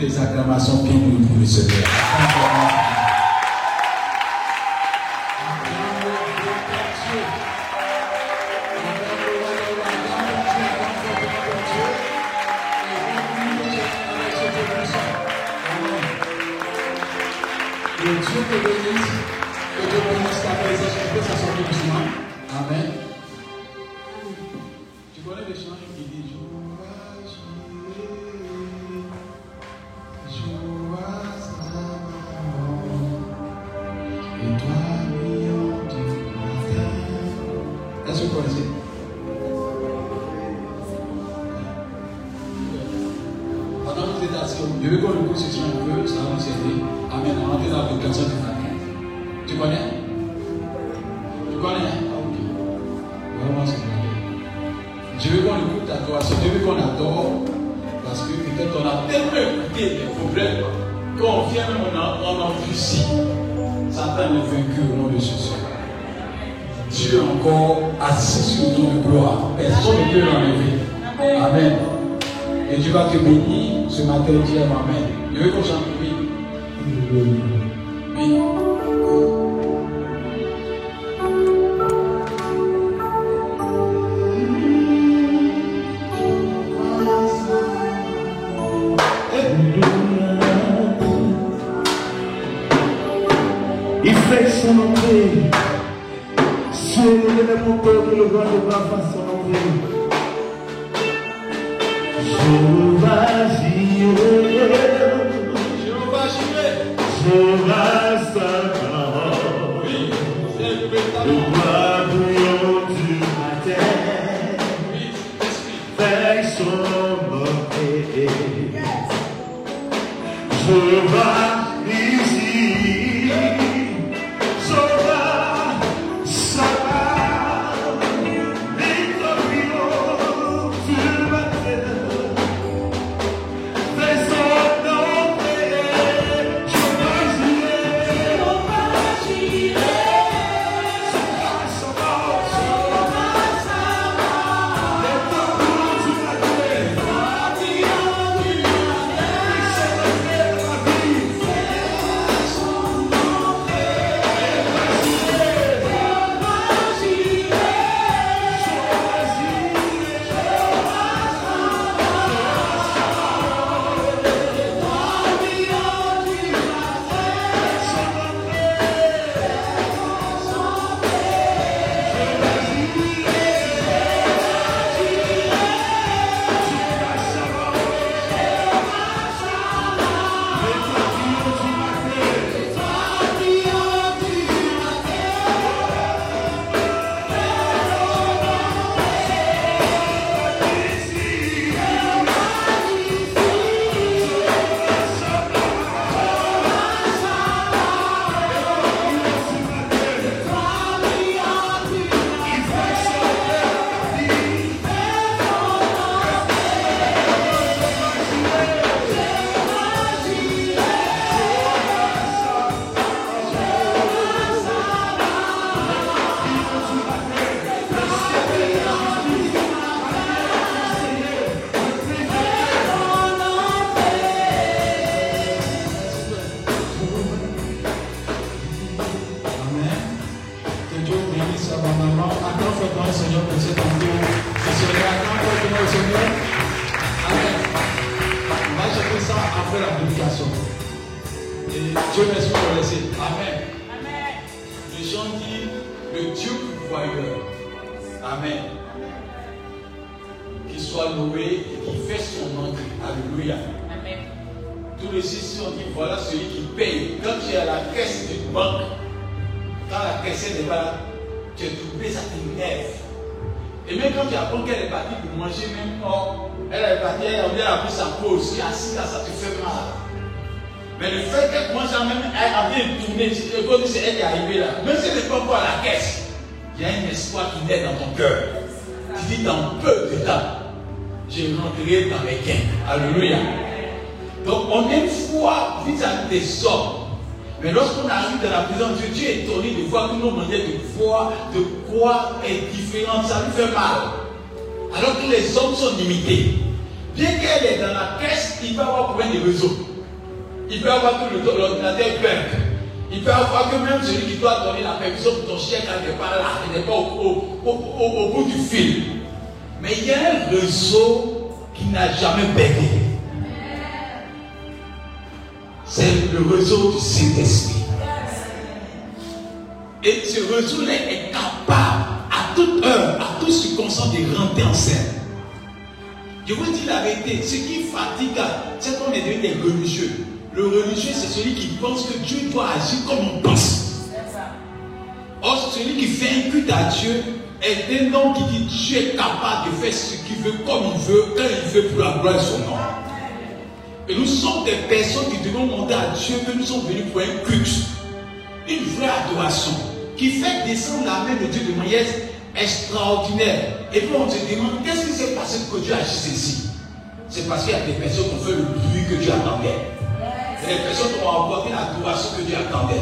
des acclamations bien pour le Seigneur. Il peut avoir que l'ordinateur perd. Il peut avoir que même celui qui doit donner la permission pour ton chèque n'est pas là, il n'est pas au, bout du fil. Mais il y a un réseau qui n'a jamais perdu. C'est le réseau du Saint-Esprit. Et ce réseau-là est capable à toute heure, à toute circonstance de rentrer en scène. Je vous dis la vérité, ce qui fatigue, c'est qu'on est devenu des religieux. Le religieux, c'est celui qui pense que Dieu doit agir comme on pense. Or, celui qui fait un culte à Dieu est un homme qui dit Dieu est capable de faire ce qu'il veut, comme il veut, quand il veut pour la gloire de son nom. Et nous sommes des personnes qui devons demander à Dieu que nous sommes venus pour un culte, une vraie adoration, qui fait descendre la main de Dieu de manière extraordinaire. Et puis on se demande qu'est-ce qui s'est passé que Dieu agisse ici? C'est parce qu'il y a des personnes qui ont fait le bruit que Dieu attendait. Les personnes qui ont apporté l'adoration que Dieu attendait.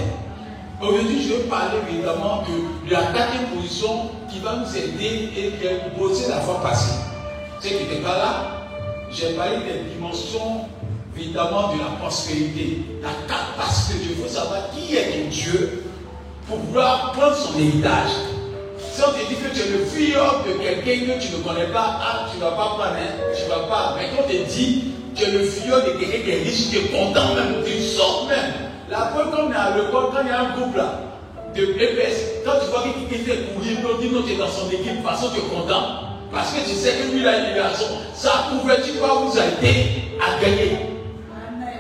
Aujourd'hui, je vais parler évidemment de, la quatrième position qui va nous aider et qui est proposée la fois passée. Ceux qui n'étaient pas là, j'ai parlé des dimensions évidemment de la prospérité, la capacité de Dieu. Il faut savoir qui est ton Dieu pour pouvoir prendre son héritage. Si on te dit que tu es le fils de quelqu'un que tu ne connais pas, ah, tu ne vas pas prendre, hein, tu ne vas pas. Mais quand on te dit tu es le filleul de quelqu'un qui est riche, tu es content même, tu sors même. La preuve, comme il y a le quand il y a un couple là, de EPS, quand tu vois qu'il fait courir, l'autre dit non, tu es dans son équipe, de toute façon tu es content. Parce que tu sais que lui, il a une libération. Sa couverture va vous aider à gagner.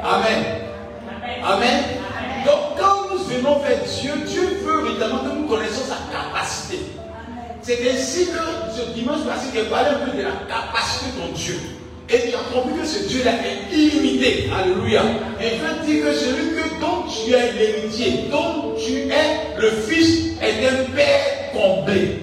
Amen. Amen. Donc quand nous venons vers Dieu, Dieu veut évidemment que nous connaissions sa capacité. C'est ainsi que ce dimanche passé, j'ai parlé un peu de la capacité de ton Dieu. Et tu as compris que ce Dieu-là est illimité. Alléluia. Et je dire que celui que, dont tu es l'héritier, dont tu es le fils, est un père comblé.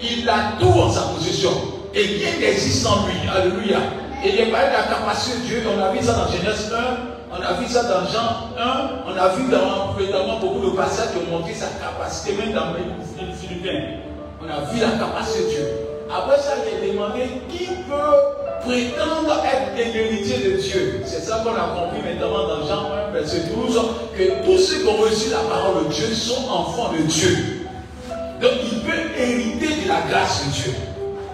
Il a tout en sa possession. Et rien n'existe sans lui. Alléluia. Et il a parlé de la capacité de Dieu. On a vu ça dans Genèse 1. On a vu ça dans Jean 1. On a vu dans notamment beaucoup de passages qui ont montré sa capacité, même dans les Philippins. On a vu la capacité de Dieu. Après ça, j'ai demandé qui peut prétendre être l'héritier de Dieu. C'est ça qu'on a compris maintenant dans Jean 1, verset 12, que tous ceux qui ont reçu la parole de Dieu sont enfants de Dieu. Donc il peut hériter de la grâce de Dieu.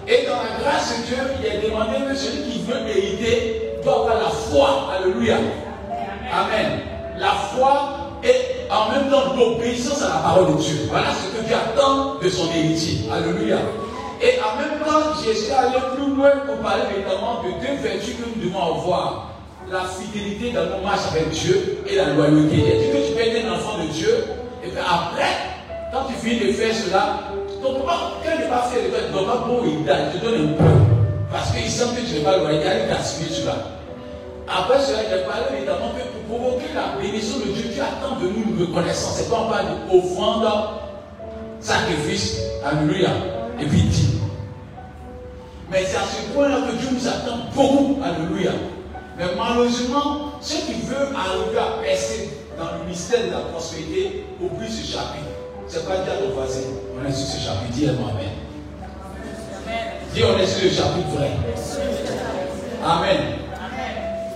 Et dans la grâce de Dieu, il est demandé que celui qui veut hériter doit avoir la foi. Alléluia. Amen. La foi et en même temps l'obéissance à la parole de Dieu. Voilà ce que Dieu attend de son héritier. Alléluia. Et en même temps, j'ai allé plus loin pour parler notamment de deux vertus que nous devons avoir. La fidélité dans nos marches avec Dieu et la loyauté. Il que tu peux être un enfant de Dieu. Et puis après, quand tu finis de faire cela, ton papa, quand il fait de toi, ton papa, bon, il te donne un peu. Parce qu'il sent que tu n'es pas loyal, il t'a suivi cela. Après cela, il a parlé évidemment que provoquer la bénédiction de Dieu, Dieu attend de nous une reconnaissance. C'est pas en parle d'offrande, sacrifice, alléluia, et puis dit. Mais c'est à ce point-là que Dieu nous attend beaucoup. Alléluia. Mais malheureusement, ceux qui veulent arriver à percer dans le mystère de la prospérité oublient ce chapitre. C'est pas dire à ton voisin, on est sur ce chapitre. Dis moi Amen. Dis on est sur le chapitre vrai. Amen.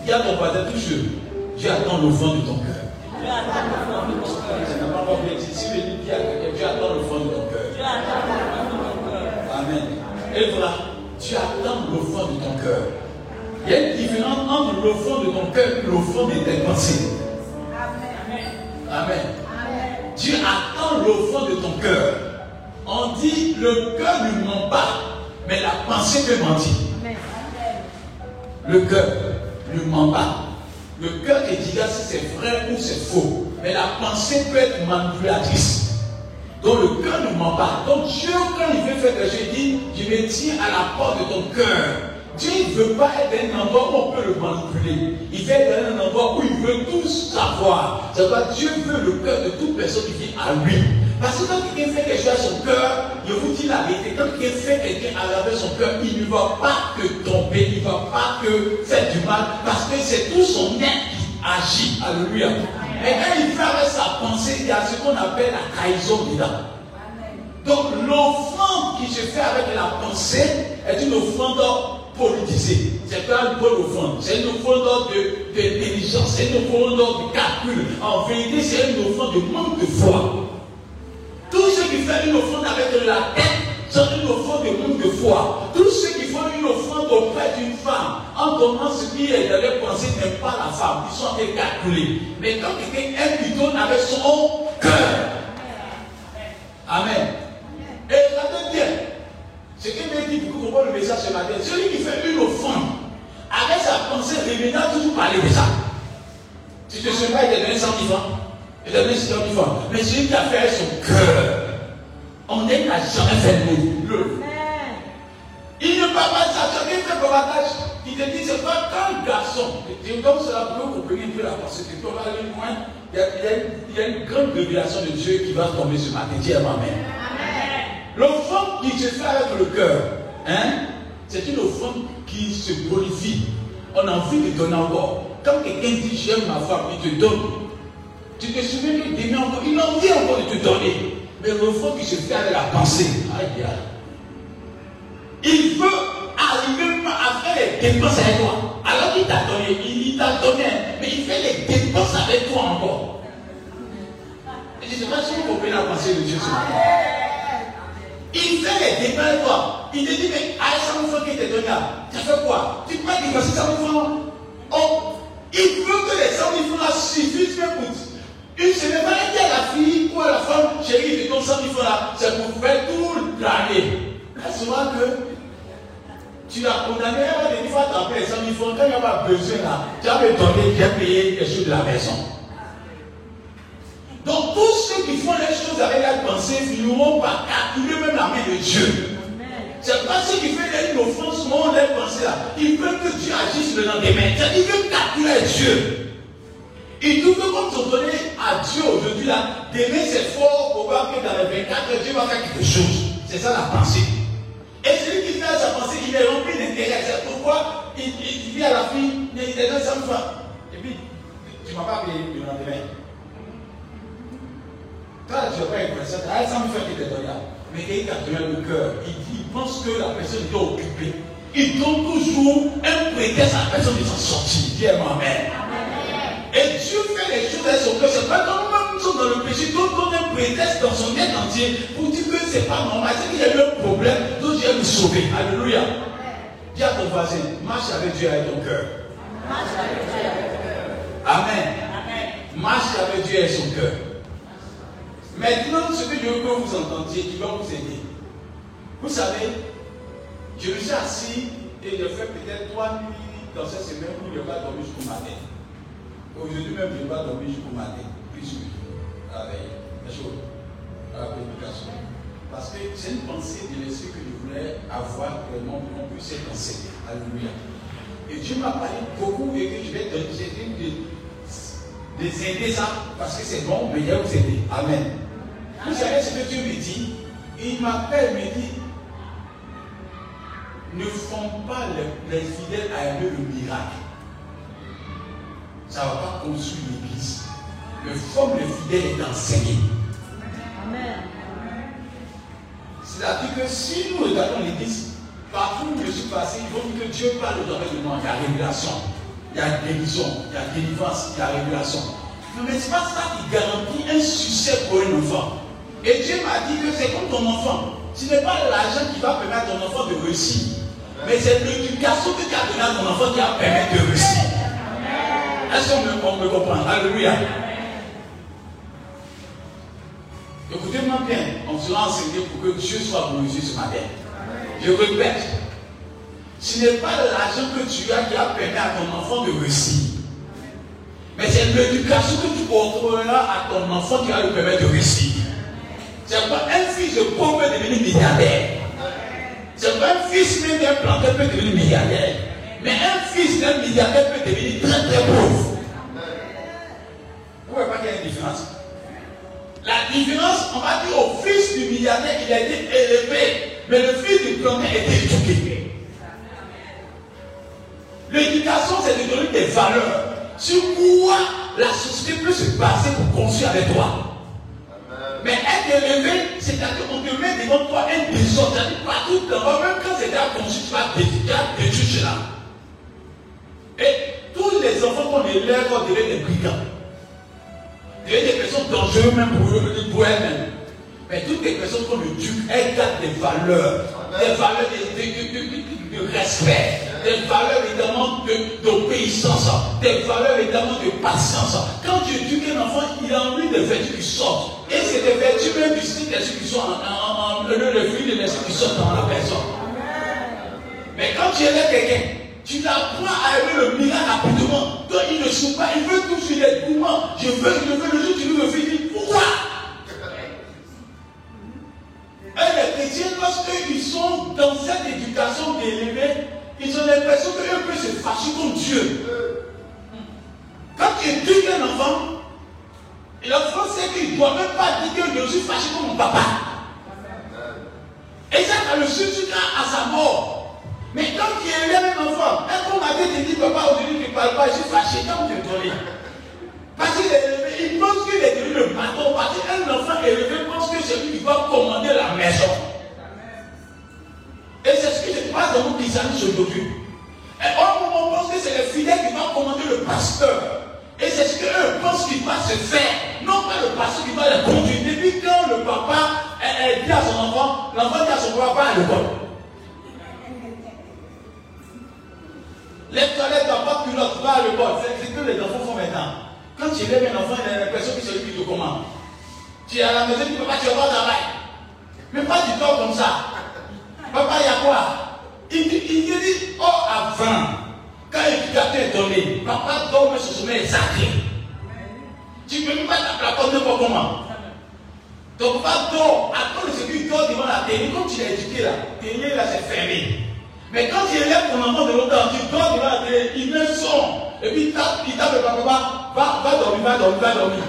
Dis à ton voisin toujours, Dieu attend le fond de ton cœur. Dieu attend le fond de ton cœur. Ça n'a pas compris. Si Dieu attend le fond de ton cœur. Dieu attend le fond de ton cœur. Amen. Et voilà tu attends le fond de ton cœur. Il y a une différence entre le fond de ton cœur et le fond de tes pensées. Amen. Amen. Tu attends le fond de ton cœur. On dit le cœur ne ment pas, mais la pensée peut mentir. Le cœur ne ment pas. Le cœur te dira si c'est vrai ou c'est faux. Mais la pensée peut être manipulatrice. Donc le cœur ne ment pas. Donc Dieu, quand il veut faire quelque chose, il dit, je me tiens à la porte de ton cœur. Dieu ne veut pas être dans un endroit où on peut le manipuler. Il veut être dans un endroit où il veut tout savoir. C'est pourquoi Dieu veut le cœur de toute personne qui vit à lui. Parce que quand quelqu'un fait quelque chose à son cœur, je vous dis la vérité, quand quelqu'un fait quelqu'un à travers son cœur, il ne va pas que tomber, il ne va pas que faire du mal, parce que c'est tout son être qui agit. Alléluia. Mais quand il fait avec sa pensée, il y a ce qu'on appelle la trahison dedans. Donc l'offrande qui se fait avec la pensée est une offrande politisée. C'est pas une bonne offrande. C'est une offrande de, d'intelligence. C'est une offrande de calcul. En vérité, c'est une offrande de manque de foi. Tous ceux qui font une offrande avec la tête sont une offrande de manque de foi. Tous ceux qui font une offrande auprès d'une femme, en donnant ce qui est dans leur pensée n'est pas la femme. Ils sont calculés. Mais quand quelqu'un aime, il donne avec son cœur. Amen. Et regardez bien. Ce qui me dit pour comprendre le message ce matin, celui qui fait une offrande, avec sa pensée revenant toujours parler de ça. Tu te souviens, il t'a donné 100 000 francs. Il t'a donné 100 000 francs. Mais celui qui a fait son cœur, on n'a jamais fait le. Il ne parle pas as fait comatage. Il te dit, c'est pas qu'un garçon. Et donc cela pour comprendre un peu la pensée. Tu peux aller loin. Il y, a, il y, a, une grande révélation de Dieu qui va tomber ce matin. Dis à ma mère. L'offrande qui se fait avec le cœur, hein, c'est une offrande qui se bonifie. On a envie de donner encore. Quand quelqu'un dit j'aime ma femme, il te donne. Tu te souviens d'aimer encore, il a envie encore de te donner. Mais l'offrande qui se fait avec la pensée, aïe aïe. Il veut arriver à faire les dépenses avec toi. Alors qu'il t'a donné, il t'a donné, mais il fait les dépenses avec toi encore. je ne sais pas si vous comprenez la pensée de Dieu. Il fait les débats avec toi. Il te dit, mais à 100 francs qui te donné là, tu as fait quoi? Tu qu'il va 100 francs Oh, il veut que les 100 000 francs suffisent même pour une semaine. Il dit à la fille ou à la femme, chérie, tu donnes 100 000 francs là, c'est pour faire tout l'année. Souvent que tu as condamné à des fois tu as payé 100 000 francs, quand il n'y a pas besoin là, tu as me donné, j'ai payé les choses de la maison. Donc tous ceux qui font les choses avec la pensée finiront par calculer même la main de Dieu. C'est pas ceux qui font une offense, mon les pensées là. Ils veulent que Dieu agisse le lendemain. Ils veulent calculer Dieu. Ils trouvent que comme ont donné à Dieu aujourd'hui là, demain c'est fort probable que dans les 24 heures, Dieu va faire quelque chose. C'est ça la pensée. Et celui qui fait sa pensée, il est rempli d'intérêt. C'est pourquoi il, dit à la fille, il est dans sa. Et puis, tu ne m'as pas payé le lendemain. Quand tu n'as pas une personne, elle semble faire qu'il te donne Mais il a donné le cœur. Il, dit, il pense que la personne est occupée. Il donne toujours un prétexte à la personne de s'en sortir. Dis Amen. Et Dieu fait les choses avec son cœur. C'est pas comme nous sommes dans le péché. Dieu donne un prétexte dans son bien entier pour dire que c'est pas normal. C'est qu'il y a eu un problème. Donc Dieu me sauver. Alléluia. Dis à ton voisin, marche avec Dieu avec ton cœur. Marche avec Dieu avec ton cœur. Amen. Amen. Marche avec Dieu avec son cœur. Maintenant, ce que je veux que vous entendiez, qui va vous aider. Vous savez, je me suis assis et j'ai fait peut-être trois nuits dans cette semaine où je n'ai pas dormi jusqu'au matin. Aujourd'hui même, je n'ai pas dormi jusqu'au matin. Plus que la veille. La à la prédication. Parce que c'est une pensée de l'esprit que je voulais avoir vraiment pour qu'on puisse enseigné. Alléluia. Et Dieu m'a parlé beaucoup et que je vais donner, de, de, aider ça parce que c'est bon, mais il y a vous aider. Amen. Vous savez ce que Dieu me dit? Il m'appelle, me dit ne font pas les, fidèles à aimer le miracle. Ça ne va pas construire l'église. Le forme les fidèles est enseigné. Amen. C'est-à-dire que si nous regardons l'église, partout où je suis passé, il faut que Dieu parle au domaine de moi. Il y a révélation, il y a guérison, il y a délivrance, il y a révélation. Mais ce n'est pas ça qui garantit un succès pour un enfant. Et Dieu m'a dit que c'est comme ton enfant. Ce n'est pas l'argent qui va permettre à ton enfant de réussir. Mais c'est l'éducation que tu as donnée à ton enfant qui va permettre de réussir. Est-ce qu'on me, comprend Alléluia. Écoutez-moi bien, on sera enseigné pour que Dieu soit glorifié ce matin. Je répète, ce n'est pas l'argent que tu as qui va permettre à ton enfant de réussir. Mais c'est l'éducation que tu porteras à ton enfant qui va lui permettre de réussir. C'est pas un fils de pauvre peut devenir milliardaire. C'est pas un fils même d'un planteur peut devenir milliardaire. Mais un fils d'un milliardaire peut devenir très très pauvre. Vous voyez pas qu'il y a une différence? La différence, on va dire au fils du milliardaire, il a été élevé. Mais le fils du a été éduqué. L'éducation, c'est de donner des valeurs. Sur quoi la société peut se baser pour construire avec toi? Mais être élevé, c'est-à-dire qu'on te met devant toi un désordre. C'est-à-dire partout devant, même quand c'est déjà conçu, tu vas détruire cela. Et tous les enfants qu'on élève vont devenir des brigands. Devenir des personnes dangereuses même pour, eux, pour elles-mêmes. Mais toutes les personnes qu'on éduque, elles gardent des valeurs. Des valeurs de, respect des valeurs évidemment d'obéissance, des valeurs évidemment de patience. Quand tu éduques un enfant, il a envie de vertus qui sortent. Et c'est des vertus même du style qui sont en, le fruit de l'esprit qui sortent dans la personne. Mais quand tu élèves quelqu'un, tu l'apprends à aimer le miracle rapidement. Toi, il ne sait pas, il veut tout sur les mouvements. Je veux, je veux, le jour tu veux me finir. Pourquoi? Et les chrétiens, lorsqu'ils sont dans cette éducation d'élevés, ils ont l'impression qu'eux peuvent se fâcher contre Dieu. Quand tu éduques un enfant, l'enfant sait qu'il ne doit même pas dire que je suis fâché contre mon papa. Et ça, ça le suffira à sa mort. Mais quand tu élèves un enfant, un homme a te dit, papa, aujourd'hui tu ne parles pas, je suis fâché, quand tu es Parce qu'il est élevé, il pense qu'il est devenu le patron. Parce qu'un enfant élevé pense que c'est lui qui va commander la maison. Et c'est ce qui se passe dans notre christianisme aujourd'hui. Et on pense que c'est les fidèles qui vont commander le pasteur. Et c'est ce qu'eux pensent qu'il va se faire. Non pas le pasteur qui va les conduire. Depuis quand le papa dit à son enfant, l'enfant dit à son papa à l'école? Les toilettes n'ont pas culotte, va à l'école. C'est ce que les enfants font maintenant. Quand tu élèves un enfant, il a l'impression que c'est lui qui te commande. Tu es à la maison, tu ne peux pas, tu vas pas travailler. Mais pas du tout comme ça. Papa, il y a quoi? Il, il, dit, oh, avant, quand l'éducateur est donné, papa dorme sur sommeil sacré. Tu ne peux même pas t'appeler n'importe comment. Ton papa dort, attends ce qu'il dort devant la télé, comme tu l'as éduqué là, télé là c'est fermé. Mais quand tu élèves ton enfant de l'autre tu dors devant la télé, il met son, et puis il tape, il tape le papa, va, va dormir, va dormir, va dormir.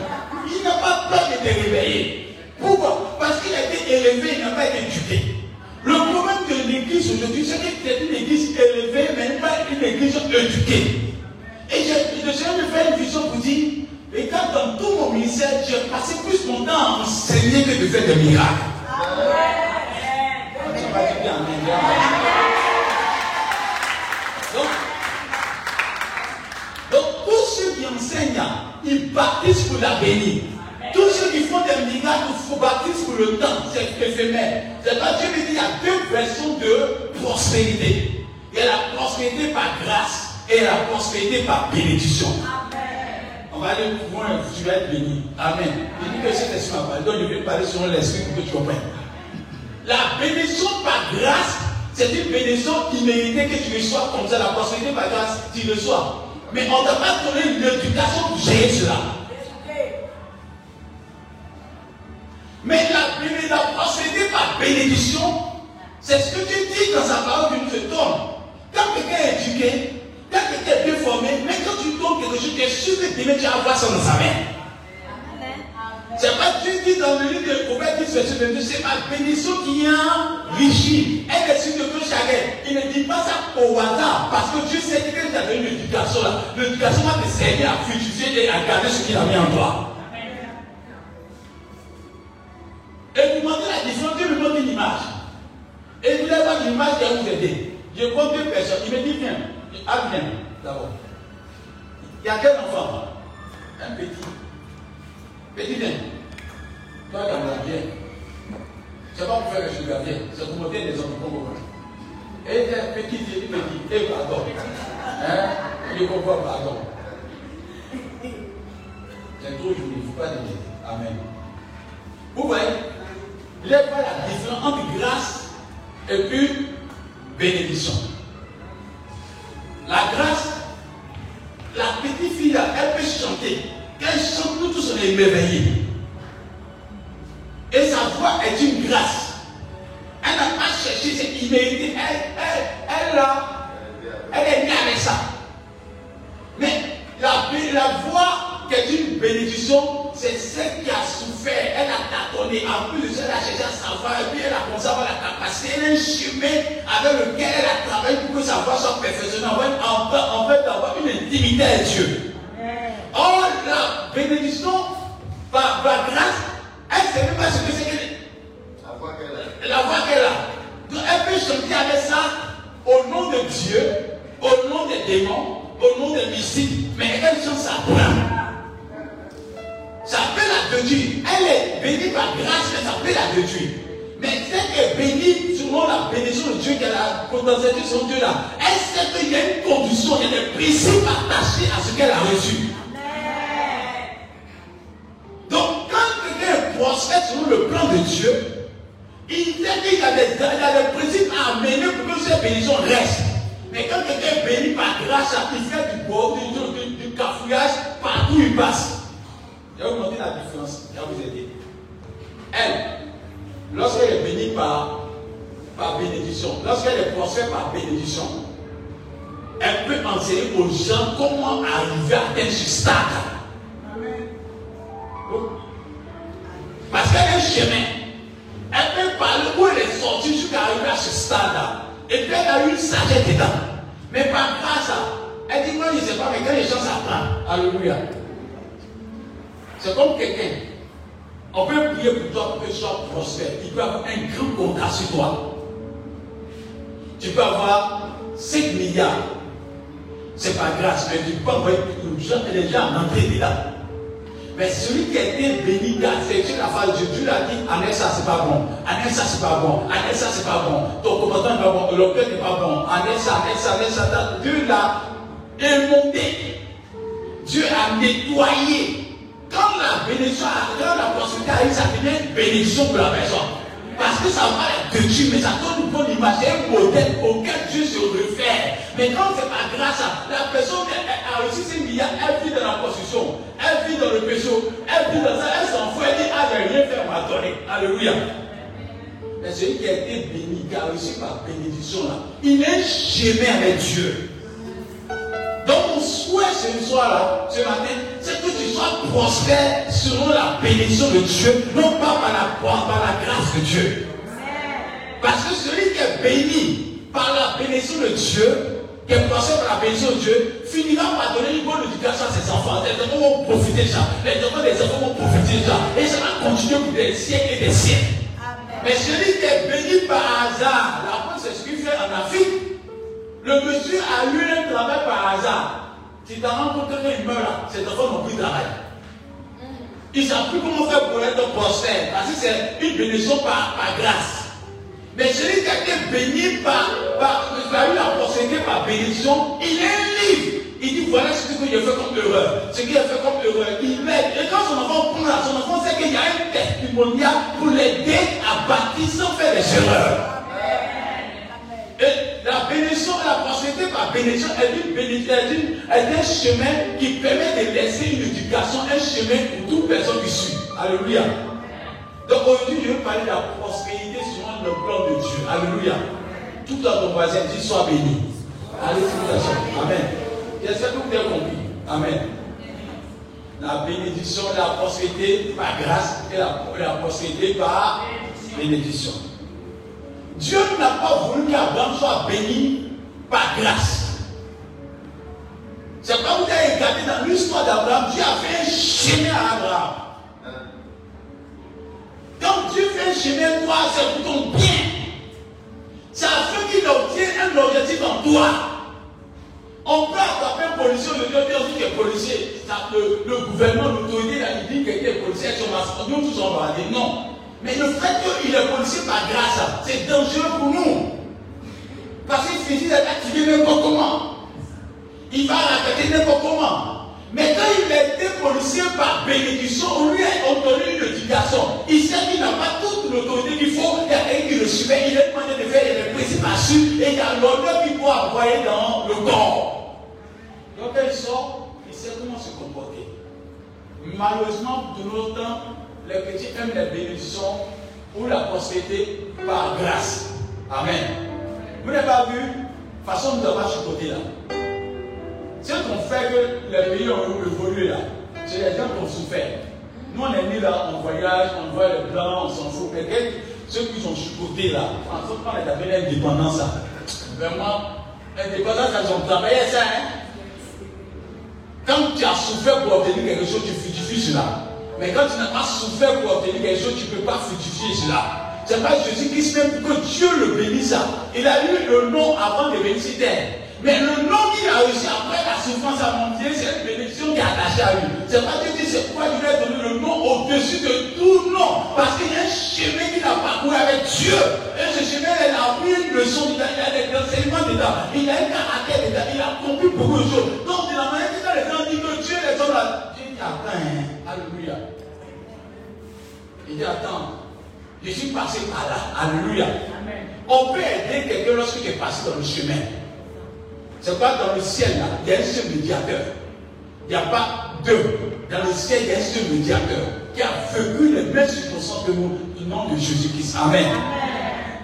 Il n'a pas peur de te réveiller. Pourquoi? Parce qu'il a été élevé, il n'a pas été éduqué. Le problème de l'église aujourd'hui, c'est que c'est une église élevée, mais pas une église éduquée. Et je, je me faire une vision pour dire, et quand dans tout mon ministère, j'ai passé plus mon temps à enseigner que de faire des miracles. Qui enseignent, ils baptisent pour la bénie. Tous ceux qui font des miracles faut baptiser pour le temps, c'est éphémère. C'est pas Dieu me dit il y a deux versions de prospérité. Il y a la prospérité par grâce et la prospérité par bénédiction. On va aller voir, tu vas être béni. Amen. Je dis que cet esprit m'a parlé, donc je vais parler sur l'esprit pour que tu comprennes. La bénédiction par grâce, c'est une bénédiction imméritée que tu reçois comme ça. La prospérité par grâce, tu reçois. Mais on ne t'a pas donné l'éducation pour gérer cela. Mais la, la procédé par bénédiction, c'est ce que tu dis dans sa parole que nous te. Quand quelqu'un est éduqué, quand quelqu'un est bien formé, mais quand tu donnes quelque chose, tu es sûr que demain tu vas avoir ça dans sa main. C'est pas tu dis dans le livre de Proverbe 10, verset 22, c'est ma bénédiction qui a enrichi. Elle est sur de que Il ne dit pas ça au hasard, parce que Dieu sait que tu as donné l'éducation là. L'éducation va te servir à fructifier et à garder ce qu'il a mis en toi. Et vous demandez la différence, Dieu me montre une image. Et vous avez une image qui va vous aider. Je compte deux personnes. Il me dit, viens. Ah, viens, d'abord. Il y a quel enfant? Un petit. Petit, viens. Toi, dans la viens. C'est pas pour faire le sugar, viens. C'est pour montrer les hommes. Et petit, il dit petit. Et pardon. Hein? Il comprend pardon. C'est trop joli, il ne faut pas dire. Amen. Vous voyez il a pas la différence entre grâce et puis bénédiction. La grâce, la petite fille, elle peut chanter. Quand elle chante, nous tous on est émerveillés. Et sa voix est une grâce. Elle n'a pas cherché, c'est immérité. Elle, elle, elle, elle est née avec ça. Mais la, la voix qui est une bénédiction, c'est celle qui a souffert, elle a tâtonné, en plus elle a cherché à savoir, et puis elle a commencé à avoir la capacité, elle a un chemin avec lequel elle a travaillé pour que sa voix soit perfectionnée, en fait, en fait d'avoir une intimité avec Dieu. Or, la bénédiction, par, par grâce, elle ne sait même pas ce que c'est qu'elle est. La voix qu'elle a. La voix qu'elle a. Donc elle peut chanter avec ça au nom de Dieu, au nom des démons, au nom des mystiques, mais elle chante sa voix. Ça peut la détruire. Elle est bénie par grâce, mais ça peut la détruire. Mais celle qui est bénie selon la bénédiction de Dieu qu'elle a potentialité sur Dieu là, elle sait qu'il y a une condition, il y a des principes attachés à ce qu'elle a reçu. Donc quand quelqu'un prospère selon le plan de Dieu, il sait qu'il y, a des, principes à amener pour que cette bénédiction reste. Mais quand quelqu'un est béni par grâce, il fait du beau, du, du, du cafouillage partout où il passe. Je vais vous montrer la différence. Je vais vous aider. Elle, lorsqu'elle est bénie par, par bénédiction, lorsqu'elle est prospère par bénédiction, elle peut enseigner aux gens comment arriver à atteindre ce stade. Parce qu'elle a un chemin. Elle peut parler où elle est sortie jusqu'à arriver à ce stade-là. Et puis elle a eu une sagesse dedans. Mais par grâce, elle dit moi je ne sais pas, mais quand les gens s'apprennent. Alléluia. C'est comme quelqu'un. On peut prier pour toi pour que tu sois prospère. Il peut avoir un grand contrat sur toi. Tu peux avoir 5 milliards. C'est pas grâce, mais tu peux avoir les gens en entrée dedans. Mais celui qui a été béni c'est la phase de Dieu. Dieu l'a dit, Annette, ça c'est pas bon. Annette, ça c'est pas bon. Annette, ça c'est pas bon. Ton commandant n'est pas bon. Le père n'est pas bon. Annette, ça, ça, ça. Dieu l'a émonté. Dieu a nettoyé quand la bénédiction, quand la prospérité arrive, ça devient une bénédiction pour la personne. Parce que ça va être détruit, mais ça donne une bonne image, un modèle auquel Dieu se réfère. Mais quand c'est pas grâce à la personne a reçu ses milliards, elle vit dans la possession, elle vit dans le péché, elle vit dans ça, elle s'en fout, elle dit, ah, j'ai rien fait, m'a donné. Alléluia. Mais celui qui a été béni, qui a reçu par bénédiction là, il est chemin avec Dieu. Donc mon souhait ce soir-là, ce matin, c'est que tu sois prospère selon la bénédiction de Dieu, non pas par la, par la grâce de Dieu. Parce que celui qui est béni par la bénédiction de Dieu, qui est prospère par la bénédiction de Dieu, finira par donner une bonne éducation à ses enfants. Les enfants vont profiter de ça. Les enfants des enfants vont profiter de ça. Et ça va continuer pour des siècles et des siècles. Mais celui qui est béni par hasard, la c'est ce qu'il fait en Afrique. Le monsieur a eu un travail par hasard. Tu t'en rends compte quand il meurt là, ses enfants n'ont plus de travail. Ils ne savent plus comment faire pour être prospère. Parce que c'est une bénédiction par, grâce. Mais celui qui a été béni par, par, a eu la prospérité par bénédiction, il est libre. Il dit voilà ce que j'ai fait comme erreur. Ce qu'il a fait comme erreur, il. Et quand son enfant prend là, son enfant sait qu'il y a un testimonial pour l'aider à bâtir sans faire des erreurs. Et la bénédiction, la prospérité par bénédiction est une bénédiction, est, un chemin qui permet de laisser une éducation, un chemin pour toute personne qui suit. Alléluia. Donc aujourd'hui, je veux parler de la prospérité selon plan de Dieu. Alléluia. Tout dans ton voisin dit sois béni. Alléluia. Amen. J'espère que vous avez compris? Amen. La bénédiction, la prospérité par grâce et la, la prospérité par bénédiction. Dieu n'a pas voulu qu'Abraham soit béni par grâce. C'est pas vous avez regardé dans l'histoire d'Abraham, Dieu a fait à Abraham. Quand Dieu fait chemin, toi, c'est pour ton bien. C'est afin qu'il obtienne un objectif en toi. On peut attraper un policier, le Dieu dit qu'il est policier. Le, gouvernement, l'autorité, il dit qu'il est policier, nous tous on va non. Mais le fait qu'il est policier par grâce, c'est dangereux pour nous. Parce qu'il finit d'être activé n'importe comment. Il va raconter n'importe comment. Mais quand il a été policier par bénédiction, on lui a donné une éducation. Il sait qu'il n'a pas toute l'autorité qu'il faut. Il y a quelqu'un qui le suivait. Il est demandé de faire des principes. Et il y a l'honneur qu'il faut envoyer dans le corps. Donc quand il sort, il sait comment se comporter. Malheureusement, de nos temps, les chrétiens aiment les bénédictions ou la prospérité par grâce. Amen. Vous n'avez pas vu façon de avoir côté là. Ce qu'on fait que les pays ont évolué là, c'est les gens qui ont souffert. Nous on est nés là, on voyage, on voit les blancs, on s'en fout. Mais ceux qui sont chicotés là, en fait, on est appelé l'indépendance vraiment, l'indépendance, elles ont travaillé ça, hein. Quand tu as souffert pour obtenir quelque chose, tu fructifies cela. Mais quand tu n'as pas souffert pour obtenir quelque chose, tu ne peux pas fructifier cela. C'est pas Jésus-Christ même que Dieu le bénisse. Il a eu le nom avant de bénir terre. Mais le nom qu'il a reçu après la souffrance à monter, c'est une bénédiction qui est attachée à lui. C'est pas Dieu dit c'est pourquoi Dieu lui a donné le nom au-dessus de tout nom. Parce qu'il y a un chemin qu'il a parcouru avec Dieu. Et ce chemin, il a pris une leçon dedans, il a des enseignements dedans, il a un caractère dedans, il a compris beaucoup de choses. Donc, de la manière que les gens disent que Dieu les hommes là, Dieu dit attends, hein. Alléluia. Il dit attends. Je suis passé par là. Alléluia. On peut aider quelqu'un lorsque tu es passé dans le chemin. C'est pas dans le ciel là. Il y a un seul médiateur. Il n'y a pas deux. Dans le ciel, il y a un seul médiateur qui a vécu les mêmes circonstances que nous, au nom de Jésus-Christ. Amen.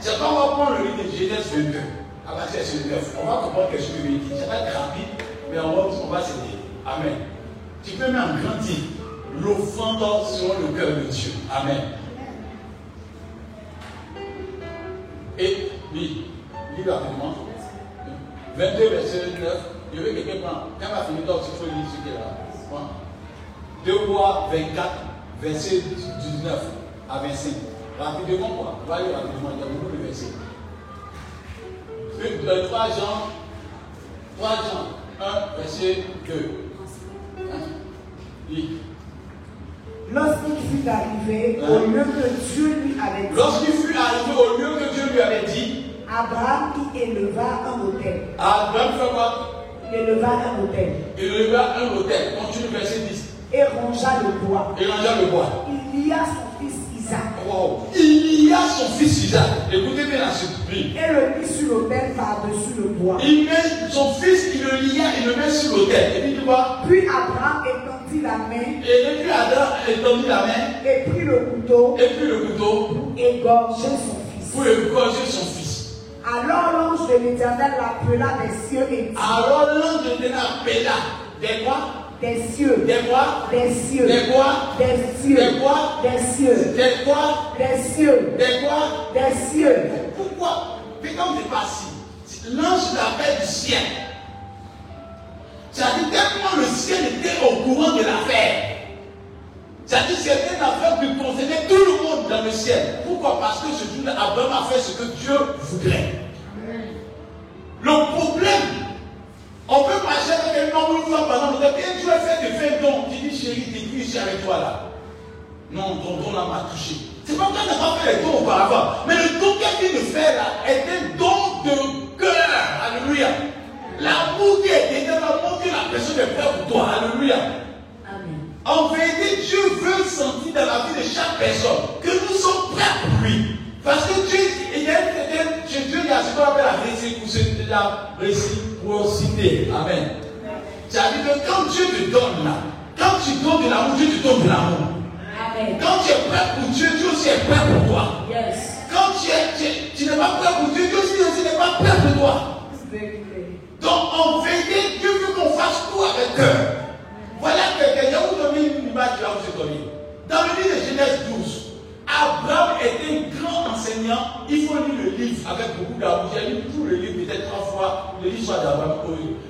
C'est pas on va prendre le livre de Genèse 22. À partir de 9. On va comprendre quelque chose que je dire. Ça va être rapide, mais on va, on va s'aider. Amen. Tu peux même grandir l'offrande sur le cœur de Dieu. Amen. Et, lis, lis rapidement. 22, verset 9. Je veux que quelqu'un prenne. Quand on va finir, donc, il faut lire ce qui est là. 2 rois 24, verset 19 à 25. Rapidement, quoi. On va lire rapidement. Il y a beaucoup de versets. 3 Jean, 3 Jean 1, verset 2. Hein? Lis. Lorsqu'il fut arrivé au hein? lieu que Dieu lui avait dit. Lorsqu'il fut arrivé au lieu que Dieu lui avait dit. Abraham y éleva un hôtel. Abraham fait quoi? Il éleva un hôtel. Il éleva un hôtel. Continue verset 10. Et rongea le bois. Et rongea le bois. Il y a son fils Isaac. Wow. Il y a son fils Isaac. Écoutez bien la suite. Et le mit sur l'autel par-dessus le bois. Il met son fils, il le lia, il le met sur l'autel. Et puis Puis Abraham étendit la main. Et puis Adam étendit la main. Et prit le couteau. Et puis le couteau. Pour égorger son fils. Pour égorger son fils. Alors l'ange de l'éternel l'appela des cieux et dit. Alors l'ange de l'éternel l'appela des quoi? des cieux. Des quoi? Des cieux. Des quoi? Des cieux. Des quoi? Des cieux. Des quoi? Des cieux. Des quoi? Des cieux. Pourquoi? Mais quand tu pas l'ange l'appelle du ciel. C'est-à-dire tellement le ciel était au courant de l'affaire. C'est-à-dire c'était une affaire qui concernait tout le monde dans le ciel. Pourquoi? Parce que ce jour-là, Abraham a fait ce que Dieu voudrait. Le problème, on peut marcher avec un homme une fois pendant le temps, et Dieu a fait de faire don. Tu dis, chérie, t'es plus ici avec toi là. Non, ton don là m'a touché. C'est pas qu'on n'a pas fait les dons auparavant. Mais le don qu'il vient de faire là est un don de cœur. Alléluia. L'amour qui est l'amour que la personne est prête pour toi. Alléluia. En vérité, Dieu veut sentir dans la vie de chaque personne que nous sommes prêts pour lui. Parce que Dieu, il y a chez Dieu, il y a ce qu'on appelle la réciprocité. Amen. C'est-à-dire que quand Dieu te donne là, quand tu donnes de l'amour, Dieu te donne de l'amour. Quand tu es prêt pour Dieu, Dieu aussi est prêt pour toi. Quand tu, es, tu, n'es pas prêt pour Dieu, Dieu aussi n'est pas prêt pour toi. Donc en vérité, Dieu veut qu'on fasse tout avec cœur. Voilà quelqu'un, il y a une image là où donné. Dans le livre de Genèse 12, Abraham était un grand enseignant. Il faut lire le livre avec beaucoup d'amour. J'ai lu tout le livre peut-être trois fois, le livre d'Abraham.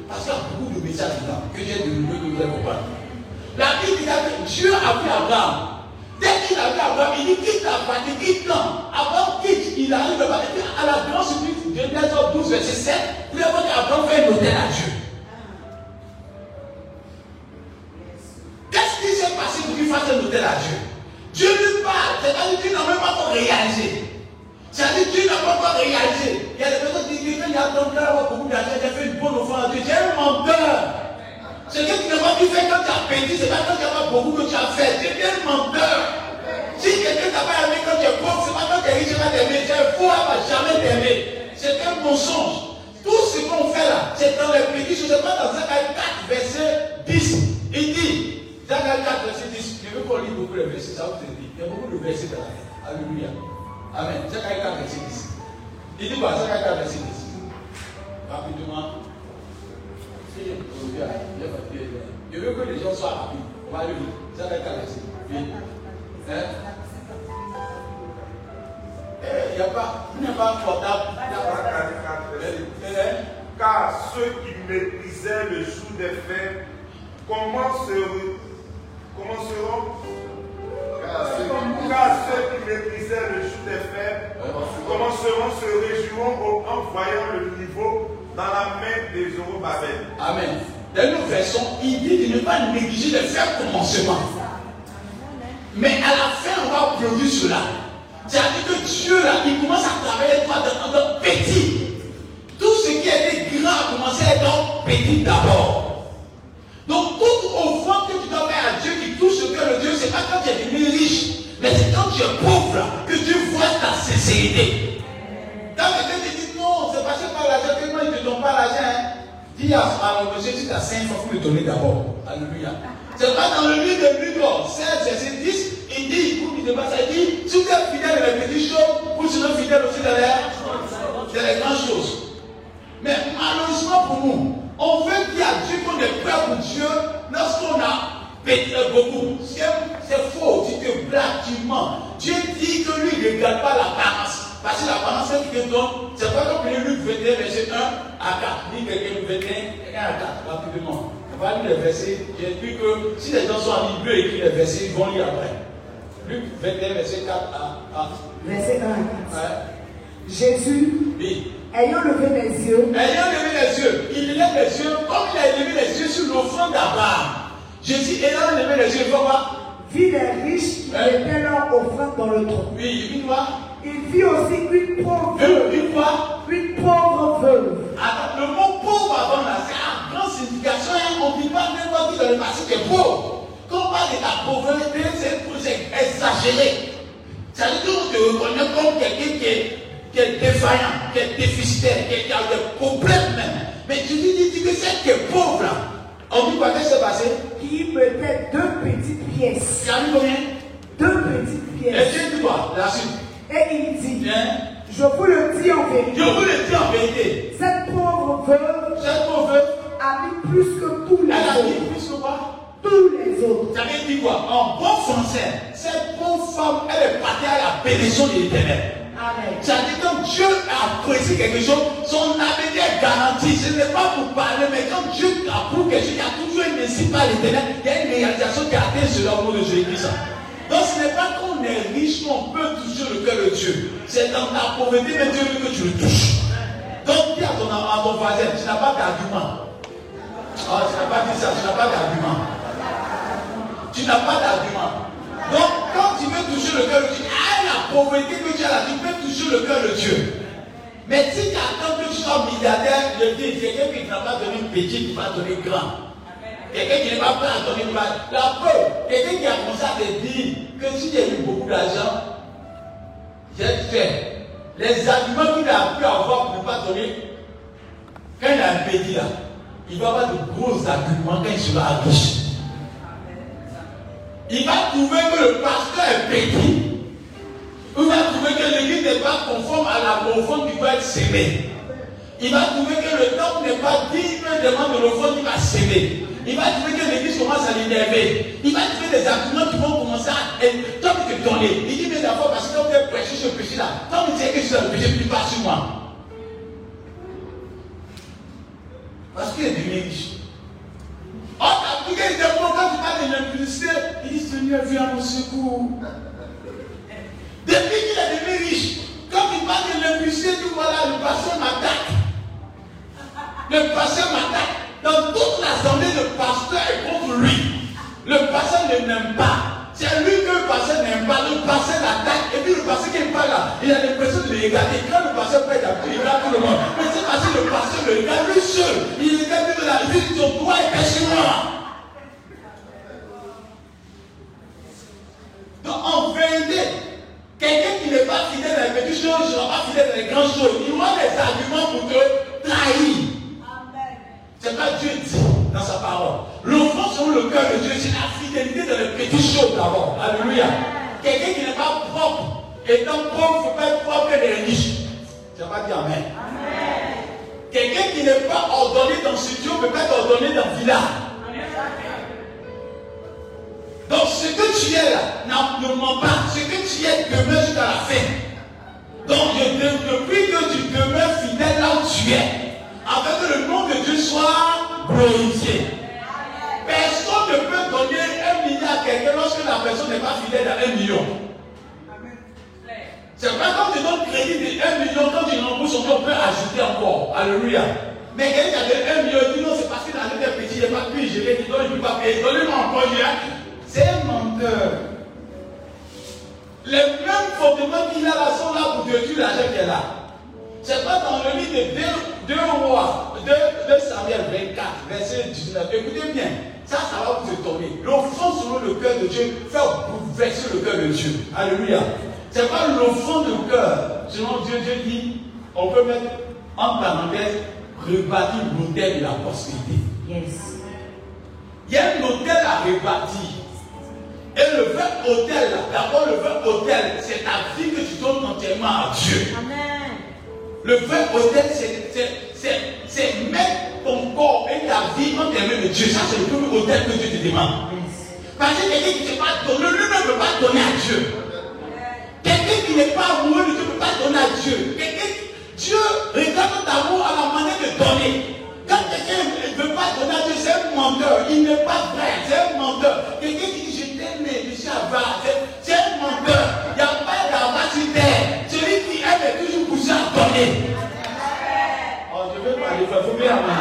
Parce qu'il y a beaucoup de messages dedans que j'ai de que vous avez comprendre. La Bible dit que Dieu a vu Abraham. Dès qu'il a vu Abraham, il dit quitte la partie, quitte temps. Abraham quitte, il arrive à la grande surprise, Genèse 12, verset 7, vous allez voir qu'Abraham fait un hôtel à Dieu. Qu'est-ce qui s'est passé pour qu'il fasse un hôtel à Dieu? Dieu lui parle, c'est-à-dire qu'il n'a même pas encore réalisé. C'est-à-dire Dieu n'a pas encore réalisé. Il y a des personnes qui disent qu'il y a donc là beaucoup d'argent, j'ai fait une bonne offrande à Dieu. Es un menteur. C'est que tu n'as pas pu faire quand tu as pété, c'est pas quand tu n'as pas beaucoup que tu as fait. Tu es un menteur. Si quelqu'un t'a pas aimé quand tu es pauvre, c'est pas quand tu es riche, tu vas t'aimer. Tu es fou, elle va jamais t'aimer. C'est un mensonge. Tout ce qu'on fait là, c'est dans les petits choses, c'est pas dans Zacharie 4, verset 10. Il dit, Zacharie 4, verset 10. Je veux qu'on lit beaucoup les versets, Il y a beaucoup de versets dans la Alléluia. Amen. Zacharie 4, verset 10. Il dit quoi Zacharie 4, verset 10. Rapidement. Je veux que les gens soient rapides. On va aller vite. Zacharie 4, verset 10. Hein? Il n'y a pas, il n'y a pas. Car ceux qui méprisaient le jour des fêtes comment seront, comment car ceux qui méprisaient le des fêtes commenceront se réjouiront en voyant le niveau dans la main des Zorobabel. Amen. Dans une version, il dit de ne pas négliger le faire commencement. Mais à la fin, on va produire cela. C'est-à-dire que Dieu, là, il commence à travailler toi dans, petit. Tout ce qui était grand a commencé à être petit d'abord. Donc, toute offrande que tu Dieu qui touche le Dieu, c'est pas quand tu es devenu riche, mais c'est quand tu es pauvre que Dieu voit ta sincérité. Quand quelqu'un te dit non, c'est parce que par l'argent, que moi il ne te donne pas l'argent. Hein. Dis à, à monsieur, si tu as 5 fois, il me donner d'abord. Alléluia. C'est pas dans le livre de Luc 16, verset 10, il dit, il il demande ça, il dit, si vous êtes fidèle dans les petites choses, vous serez fidèle aussi dans les, dans les grandes choses. Mais malheureusement pour nous, on veut dire à Dieu qu'on est prêt pour Dieu lorsqu'on a pété beaucoup. C'est faux, tu te blagues, tu mens. Dieu dit que lui ne regarde pas l'apparence. Parce que l'apparence, c'est que donc, c'est pas comme le Luc 21, verset 1 à 4. Ni quelqu'un 21, quelqu'un à 4, rapidement. On va lire les versets. J'ai vu que si les gens sont en libre, écrit les versets, ils vont lire après. Luc 21, verset 4 à 4. Verset 1 à 4. Jésus, oui. ayant levé les yeux, ayant levé les yeux, il lève les yeux comme il a levé les yeux sur l'offrande d'Abraham. Jésus, ayant levé les yeux, il faut voir. Vit les riches qui étaient leur offrande dans le trône. Oui, il vit quoi il vit aussi une pauvre veuve. Une quoi Une pauvre veuve. Alors, le mot pauvre avant là, c'est une grande signification. Hein. On ne dit pas même pas dans le passé que pauvre. Quand on parle de la pauvreté, c'est un projet exagéré. Ça veut dire qu'on te reconnaît comme quelqu'un qui est, qui est défaillant, qui est déficitaire, qui, a des problèmes même. Mais tu dis, dis, que c'est qui est pauvre là. On dit quoi? Qu'est-ce qui s'est passé? Qui mettait deux petites pièces. Il a eu combien? Deux petites pièces. Et Dieu dit quoi? La suite. Et il dit, je vous le dis en vérité. Je vous le dis en vérité. Cette pauvre veuve, cette pauvre veuve a mis plus que tous les elle autres. Elle a mis plus que quoi? Tous les autres. Ça veut dire quoi? En bon français, cette pauvre femme, elle est partie à la bénédiction de l'éternel. Dit quand Dieu a apprécié quelque chose, son avenir est garanti. Ce n'est pas pour parler, mais quand Dieu approuve quelque chose, il y a toujours une ainsi par l'éternel. Il y a une réalisation qui atteint cela au nom de Jésus-Christ. Donc ce n'est pas qu'on est riche qu'on peut toucher le cœur de Dieu. C'est dans ta pauvreté, mais Dieu veut que tu le touches. Donc dis à ton, à ton voisin, tu n'as pas d'argument. Oh, tu n'as pas dit ça, tu n'as pas d'argument. Tu n'as pas d'argument. Donc quand tu veux toucher le cœur de Dieu, ah, la pauvreté que tu as là, tu peux toucher le cœur de Dieu. Mais si tu attends que tu sois milliardaire, je dis, quelqu'un qui n'a pas donné petit, qui va donner grand. Quelqu'un qui n'est pas prêt à donner mal. La preuve, quelqu'un qui a commencé à te dire que si as eu beaucoup d'argent, j'ai fait. Les arguments qu'il a pu avoir pour ne pas donner, quand il a un petit là, il va avoir de gros arguments quand il sera riche. Il va trouver que le pasteur est petit. Il va trouver que l'église n'est pas conforme à la conforme qui doit être sémée. Il va trouver que le temple n'est pas digne demande de l'offrande qui va s'aimer. Il va trouver que l'église commence à l'énerver. Il va trouver des arguments qui vont commencer à être. Tu te donner. Il dit, mais d'abord, parce que quand vous prêché ce péché-là, quand vous dites que suis le péché, plus pas sur moi. Parce qu'il est devenu riche. Oh, t'as vu qu'il était bon quand tu parles de l'impulsé. Il dit, Seigneur, viens à mon secours. Depuis qu'il est devenu riche, quand il parle de l'impulsé, tu vois là, le pasteur m'attaque. Le pasteur m'attaque. Dans toute l'assemblée, le pasteur est contre lui. Le pasteur ne l'aime pas. C'est lui que le pasteur n'aime pas. Le pasteur l'attaque. Et puis le pasteur qui est pas là, il a l'impression de le regarder. Quand le pasteur fait la il regarde tout le monde. Mais c'est parce que le pasteur le regarde lui seul. Il regarde de la vie, son droit est moi. Donc en vérité, quelqu'un qui n'est pas fidèle dans les petites choses ne sera pas fidèle dans les grandes choses. Il aura des arguments pour te trahir. C'est pas Dieu dit dans sa parole. L'offrande sur le cœur de Dieu, c'est la fidélité dans les petites choses d'abord. Alléluia. Quelqu'un qui n'est pas propre, étant propre, ne peut pas être propre des riches. Tu pas dit Amen. Quelqu'un qui n'est pas ordonné dans ce Dieu ne peut pas être ordonné dans le village. Donc ce que tu es là, ne mens pas. Ce que tu es demeure jusqu'à la fin. Donc depuis que tu demeures fidèle là où tu es, afin que le nom de Dieu soit glorifié. Personne personne n'est pas fidèle à un million. C'est pas quand tu donnes crédit de 1 million, quand tu l'embauches, on peut ajouter encore. Alléluia. Mais quelqu'un qui a 1 million, il dit non, c'est parce qu'il a un petit, il n'est pas pu gérer, il donne, il ne peut pas payer. Donnez-moi c'est un menteur. Les mêmes fondements qu'il a là sont là pour détruire l'argent qu'il a là. C'est pas dans le livre de 2 rois, 2 Samuel 24, verset 19. Écoutez bien, ça, ça va vous étonner. L'offense selon le cœur de Dieu fait bouleverser le cœur de Dieu. Alléluia. C'est pas l'offense de cœur. Selon Dieu, Dieu dit, on peut mettre en parenthèse, rebâtir l'hôtel de la prospérité. Yes. Il y a un hôtel à rebâtir. Et le vrai hôtel, d'abord le vrai hôtel, c'est ta vie que tu donnes entièrement à Dieu. Amen. Le vrai hôtel, c'est mettre ton corps et ta vie entre les mains de Dieu. Ça, c'est le premier hôtel que Dieu te demande. Parce que quelqu'un qui ne peut pas donner, lui ne peut pas donner à Dieu. Quelqu'un qui n'est pas amoureux ne peut pas donner à Dieu. Dieu regarde ton amour à la manière de donner. Quand quelqu'un ne veut pas donner à Dieu, c'est un menteur. Il n'est pas vrai, c'est un menteur. Quelqu'un qui dit je t'aime, je suis avare, c'est un menteur. Il n'y a pas d'avare sur terre. Celui qui aime est toujours poussé à donner. Oh, je veux il faut bien avoir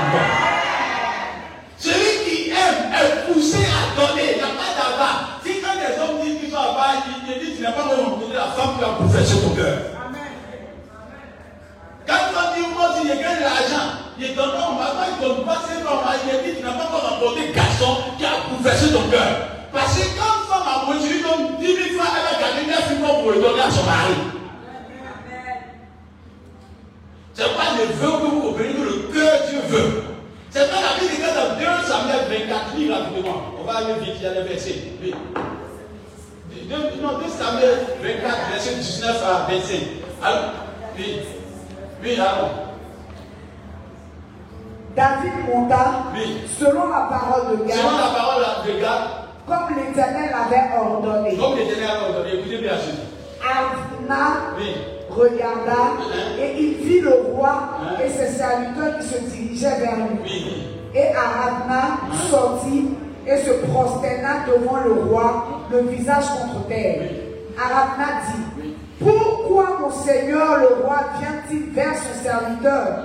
Celui qui aime est poussé à donner. Il n'y a pas d'avare quand les hommes disent qu'ils sont à bas, ils disent tu n'as pas rencontré la femme qui a professé ton cœur. Quand on dit moi si je gagne l'argent, je donne pas, maintenant il ne donne pas ses femmes, il dit tu n'as pas rencontré garçon qui a professé ton cœur. Parce que quand une femme a lui donnes 10 000 francs, elle a gagné 9 000 francs pour le donner à son mari. C'est pas le vœu que vous obéissez, que le cœur Dieu veut. C'est pas la Bible qui dit dans 2 Samuel 24, lis rapidement. On va aller vite, il y a les versets. Oui. Non, 2 Samuel 24, verset 19 à 25. Alors, oui. Oui, alors. David monta oui. selon la parole de Gad. Selon la parole de Gad. Comme l'Éternel l'avait ordonné. Comme l'Éternel avait ordonné. Écoutez bien, Jésus. Arna oui. Regarda et il vit le roi et ses serviteurs qui se dirigeaient vers lui. Et Aradna sortit et se prosterna devant le roi, le visage contre terre. Aradna dit Pourquoi mon Seigneur le roi vient-il vers son serviteur?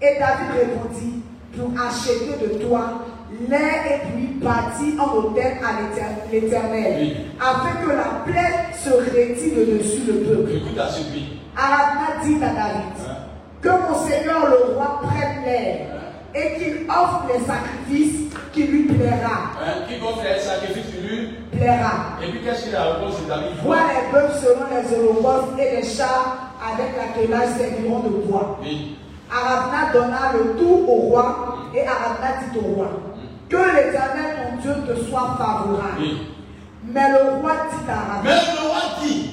Et David répondit Pour acheter de toi l'air et puis bâti en hôtel à l'éternel, afin que la plaie se retire de dessus le peuple. Écoute à celui. Aradna dit à David Que mon Seigneur le roi prenne l'air et qu'il offre les sacrifices qui lui plaira. Hein, qui offre les sacrifices qui lui plaira. Et puis qu'est-ce qu'il a répondu David? Vois les bœufs selon les holocaustes et les chars avec l'attelage serviront de bois. Oui. Aravna donna le tout au roi et Aravna dit au roi Que l'éternel mon Dieu te soit favorable. Oui. Mais le roi dit à Aravna Mais le roi dit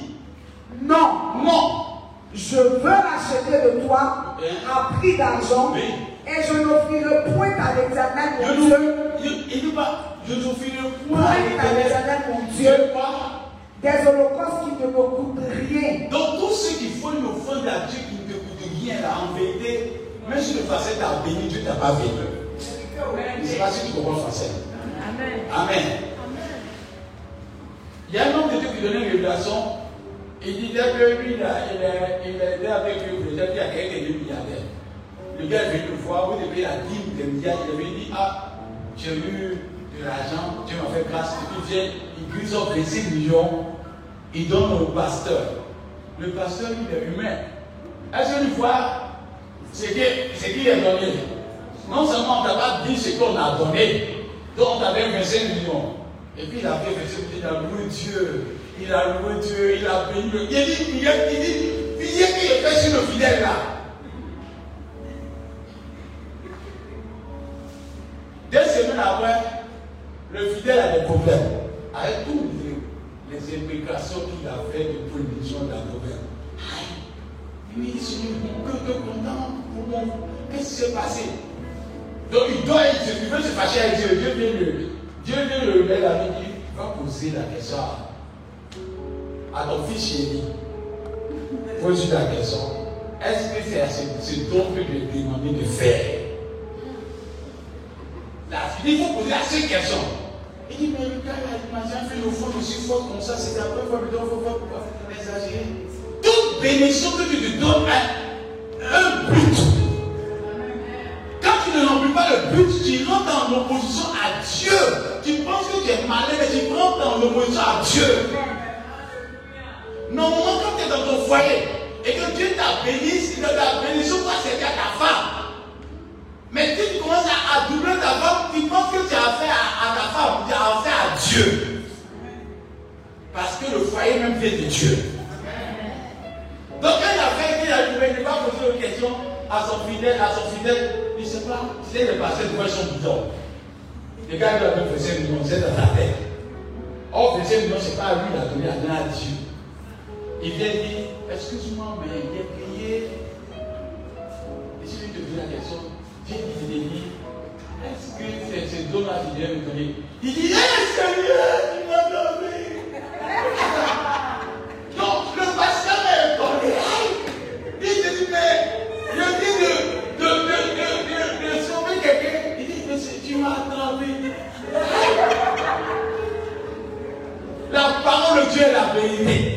Non, non. Je veux l'acheter de toi à prix d'argent. Et je n'offrirai point à l'éternel mon Dieu. Il dit pas, je n'offrirai point Point à l'éternel mon Dieu. Des holocaustes qui ne me coûtent rien. Donc tous ceux qui font une offrande à Dieu qui ne te coûte rien là, en vérité, même si le français t'a béni, Dieu t'a pas béni. Je ne sais pas si tu comprends le français. Amen. Amen. Il y a un homme de Dieu qui donnait une révélation. Il disait que lui, il, a, il, a, il était avec lui, il était à quelqu'un de milliardaire. Le gars est venu le voir, vous devez la dîme des milliards. Il avait dit Ah, j'ai eu de l'argent, Dieu m'a fait grâce. Et puis vient, il grise 25 millions, il donne au pasteur. Le pasteur, il est humain. Est-ce que tu vois ce qu'il est donné Non seulement on t'a pas dit ce qu'on a donné, donc on t'avait 25 millions. Et puis il a fait 25 millions, il a Dieu, il a loué Dieu, il a béni le. Il dit, il dit, il dit, il qu'il fait sur le fidèle là. Deux semaines après, le fidèle a des problèmes avec tous les, les implications qu'il a fait de prédiction de la gouverne. Il me dit, cœur est content pour mon. Qu'est-ce qui s'est passé? Donc il doit, il veut se fâcher avec Dieu. Dieu vient le, Dieu vient le la dit, va poser la question ton fils chéri. Pose la question. Est-ce que c'est ce, don que lui ai demandé de faire? La, Il faut poser la seule question. Il dit, mais le il m'a jamais fait l'offrande aussi forte comme ça, c'est la première fois, mais il faut pas exagérer. Toute bénédiction que tu te donnes a un but. Quand tu ne remplis pas le but, tu rentres en opposition à Dieu. Tu penses que tu es malin, mais tu rentres en opposition à Dieu. Normalement, quand tu es dans ton foyer et que Dieu t'a béni, ta bénédiction doit servir à ta femme. Mais tu commences à, doubler ta femme, tu penses que tu as affaire à, ta femme, tu as affaire à Dieu. Parce que le foyer même vient de Dieu. Donc quand a fait, il a il ne pas poser une question à son fidèle, à son fidèle, il ne sait pas, c'est le passé de son bidon. Le gars qui a donné un million, c'est dans sa tête. Or, un million, ce n'est pas à lui, il a donné à Dieu. Il vient dire, excuse-moi, mais j'ai prié. Et si lui te pose la question, Dieu dit, est-ce que c'est ce don-là qui vient me donner? Il dit, eh Seigneur, tu m'as donné. Donc, le pasteur m'a donné. Il dit, mais je dis de, de, de, de, de, sauver quelqu'un. Il dit, mais tu m'as attrapé. La parole de Dieu est la vérité.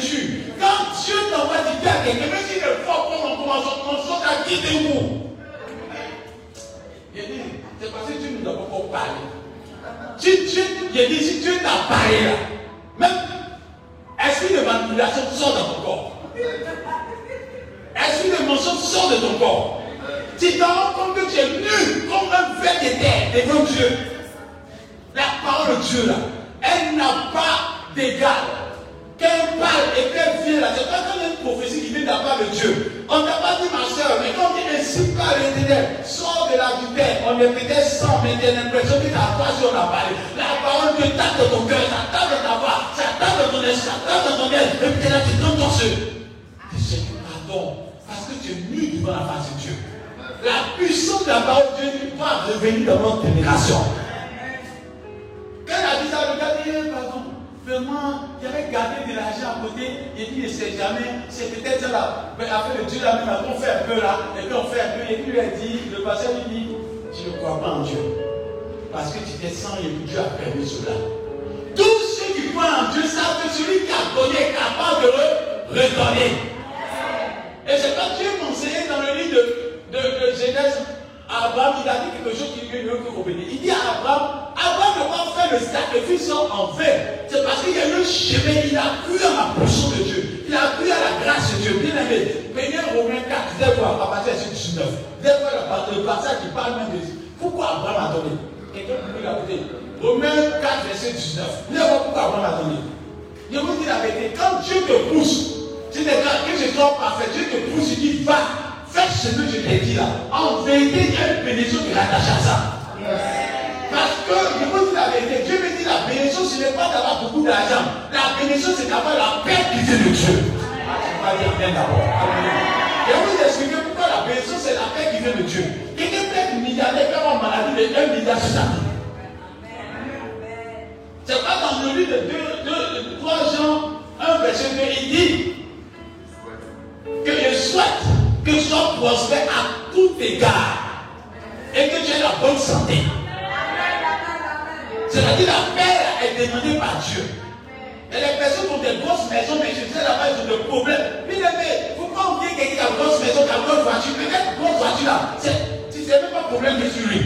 Je. Quand Dieu t'envoie dire à quelqu'un, même s'il est fort mon commençant, on saute à qui de dit, c'est parce que Dieu nous a pas parlé. Si Dieu, il dit, si Dieu t'a parlé là, même esprit de manipulation sort dans ton corps? Esprit de mensonge sort de ton corps? Tu te rends compte que tu es nu comme un verre de terre devant Dieu. La parole de Dieu là, elle n'a pas d'égal. Qu'elle parle et qu'elle vienne là, c'est pas comme une prophétie qui vient de la part de Dieu. On n'a pas dit ma soeur, mais quand on dit ainsi par l'éternel, sors de la terre, on est peut-être sans, mais tu as l'impression que ta voix sur la parole. La parole de tape dans ton cœur, ça dans ta voix, ça dans ton esprit, ça dans ton aile, et puis là tu donnes ton ce. Seigneur, pardon, parce que tu es nu devant la face de Dieu. La puissance de la parole de Dieu va revenir dans notre génération. Quand elle a dit ça, le eh, pardon, vraiment, j'avais gardé de l'argent à côté, et puis il ne sait jamais, c'est peut-être là. Mais après Dieu là, on fait un peu là, et puis on fait un peu, et puis lui a dit, le pasteur lui dit, tu ne crois pas en Dieu. Parce que tu t'es sans et Dieu a permis cela. Tous ceux qui croient en Dieu savent que celui qui a donné est capable de redonner. Et c'est pas Dieu m'enseignait dans le livre de de, de Genèse, Abraham, il a dit quelque chose qui lui veut obéir. Il dit à Abraham le sacrifice en vain. C'est parce qu'il y a eu un chemin, il a cru à la portion de Dieu. Il a cru à la grâce de Dieu. Bien aimé, prenez Romains 4, des fois, à partir de 19. Des fois, le passage qui parle même de pourquoi Abraham a donné? Quelqu'un peut rajouter. Romains 4, verset 19. Vous voir pourquoi Abraham a donné. Je vous dis la vérité, quand Dieu te pousse, tu pas que je sois parfait, Dieu te pousse, il dit va. Fais ce que je t'ai dit là. En vérité, il y a une bénédiction qui est à ça. Parce que, la Dieu me dit la bénédiction, ce n'est pas d'avoir beaucoup d'argent. La bénédiction, c'est d'avoir la paix qui vient de Dieu. Je. Et vous expliquer pourquoi la bénédiction, c'est la paix qui vient de Dieu. Quelqu'un peut être milliardaire, peut avoir maladie de 1 milliard sur sa vie. C'est pas dans le livre de 3 Jean 1 verset 2, il dit que je souhaite que tu sois prospère à tout égard et que tu aies la bonne santé. C'est-à-dire la paix est demandée par Dieu. Et les personnes ont des grosses maisons, mais je disais là-bas, ils ont des problèmes. Bien aimé, il ne faut pas oublier quelqu'un qui a une grosse maison, qui a une grosse voiture. Peut-être grosse voiture là, c'est même pas problème de sur lui.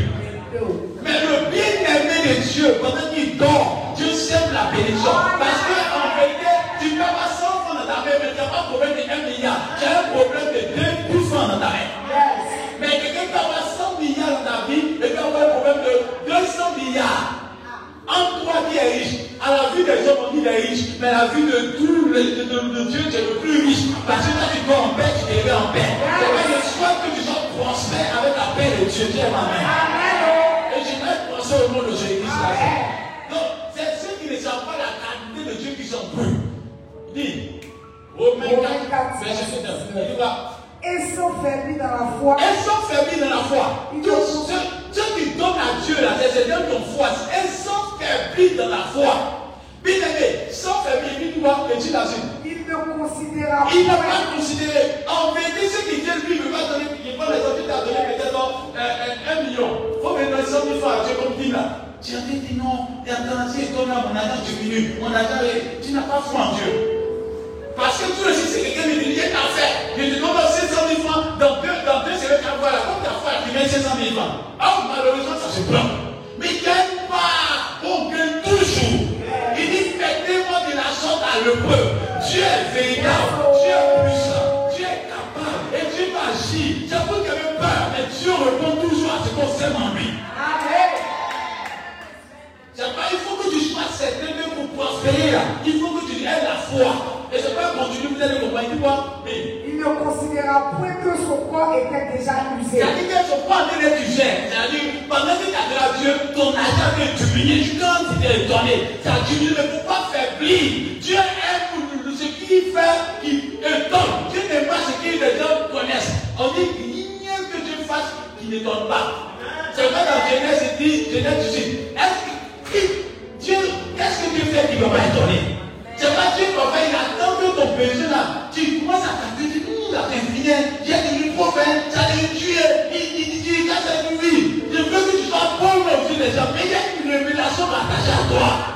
Mais le bien-aimé de Dieu, pendant qu'il dort, Dieu sème la bénédiction. Parce qu'en vérité, tu ne peux pas 100 francs dans ta main, mais tu n'as pas de problème de 1 milliard. Tu as un problème de 2 dans ta main. Mais quelqu'un peut avoir 100 milliards dans ta vie et peut avoir un problème de 200 milliards. En toi qui es riche, à la vue des hommes, on dit est riche, mais à la vue de tout le, de, de, Dieu, tu es le plus riche. Parce que quand tu vas en paix, tu te en paix. C'est pas je souhaite que tu sois prospère avec la paix de Dieu. Dieu ma main. Et je vais penser au nom de Jésus Donc, c'est ceux qui ne savent pas la qualité de Dieu qui sont brûlés. Dis, Romains 4, verset 9. Il va et sont faiblis dans la foi. Elles sont faiblis dans la foi. Tous ceux, qui donnent à Dieu, là, c'est de ton foi. Elles sont faiblis dans la foi. Bien aimé, sont faiblis, puis tu vois, et tu Ils ne considéra Il n'a pas considéré. En vérité, ce que Dieu lui ne veut pas donner, il prend les il t'a donné peut-être euh, euh, un million. Il faut maintenant 100 000 francs à Dieu comme dit là. Tu as dit non, et attends, si ton âme, mon argent diminue, mon argent, est- tu n'as pas foi en Dieu. Parce que tout le si c'est quelqu'un qui dit, il y a qu'à faire. Je te donne 500 000 francs, dans deux, dans deux semaines, tu vas voir, comme ta foi, tu mets 500 000 francs. Oh, malheureusement, ça se prend. Mais il gagne pas. On gagne toujours. Il dit, faites-moi de la sorte à l'heureux. Dieu est véritable. Dieu est puissant. Dieu est capable. Et Dieu. Ça peut qu'il y avait peur, mais Dieu répond toujours à ce qu'on sème en lui. Pas, il faut que tu sois certain que pour prospérer il faut que tu aies la foi. Et c'est pas continue, vous allez comprendre. Il dit quoi? Il ne considéra point que son corps était déjà usé. C'est-à-dire ne sont pas en train d'être usées. C'est-à-dire, pendant que tu as Dieu, ton argent peut diminuer. Je quand tu t'es étonné, ça diminue, il ne faut pas faiblir. Dieu aime pour ce qu'il fait, qui étonne. Dieu n'aime pas ce que les gens connaissent. On dit, rien que Dieu fasse qui n'étonne pas. C'est vrai dans Genèse, il dit, Genèse 18, est-ce que Dieu, qu'est-ce que Dieu fait qui ne va pas étonner C'est pas Dieu faire, il attend que ton péché là, tu commences à t'appeler, tu dis, hum, la infini, j'ai devenu prophète, ça devenu tué, il dit, il dit, une vie. Je veux que tu sois pauvre aux yeux des gens, mais il y a une révélation rattachée à toi.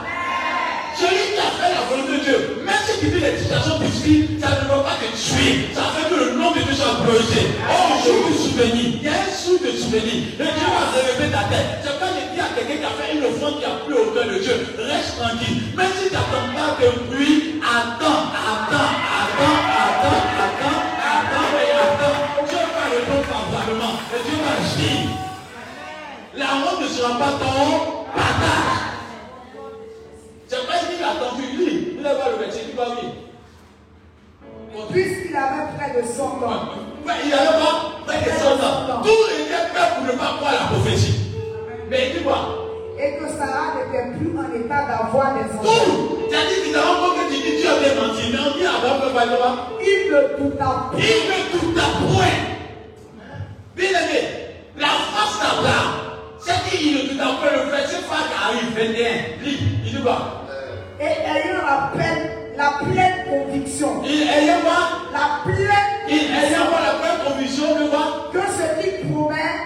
Celui qui a fait la volonté de Dieu, même si tu vis les situations difficiles, ça ne va pas te tuer. Ça fait que le nom de Dieu soit glorifié. Oh, jour de souvenir. Il y a un jour de souvenir. Le Dieu va relever ta tête. C'est quand je dis à quelqu'un qui a fait une offrande qui a plu au cœur de Dieu, reste tranquille. Même si tu n'attends pas de pluie, attends, attends, attends, attends, attends, attends et attends. Dieu va répondre favorablement. Et Dieu va agir. La honte ne sera pas ton partage. C'est pas qu'il a attendu lui. Il a pas le métier, il va oui. Puisqu'il avait près de 100 ans. Ouais, il avait pas près de 100 ans. Tout était prêt pour ne pas croire la prophétie. Mais il dit quoi Et que Sarah n'était plus en état d'avoir des enfants. Tout C'est-à-dire qu'il a encore que tu dis Dieu avait menti. Mais on dit Abraham peut pas le voir. Il ne douta Il point. veut tout à point. Bien aimé, la force d'Abraham, c'est qu'il ne tout à point? Le verset phare qui arrive 21. Lis, il dit quoi? Et ayant la pleine, la pleine conviction, ayant la pleine ayant la pleine conviction de quoi? Que ce qui promet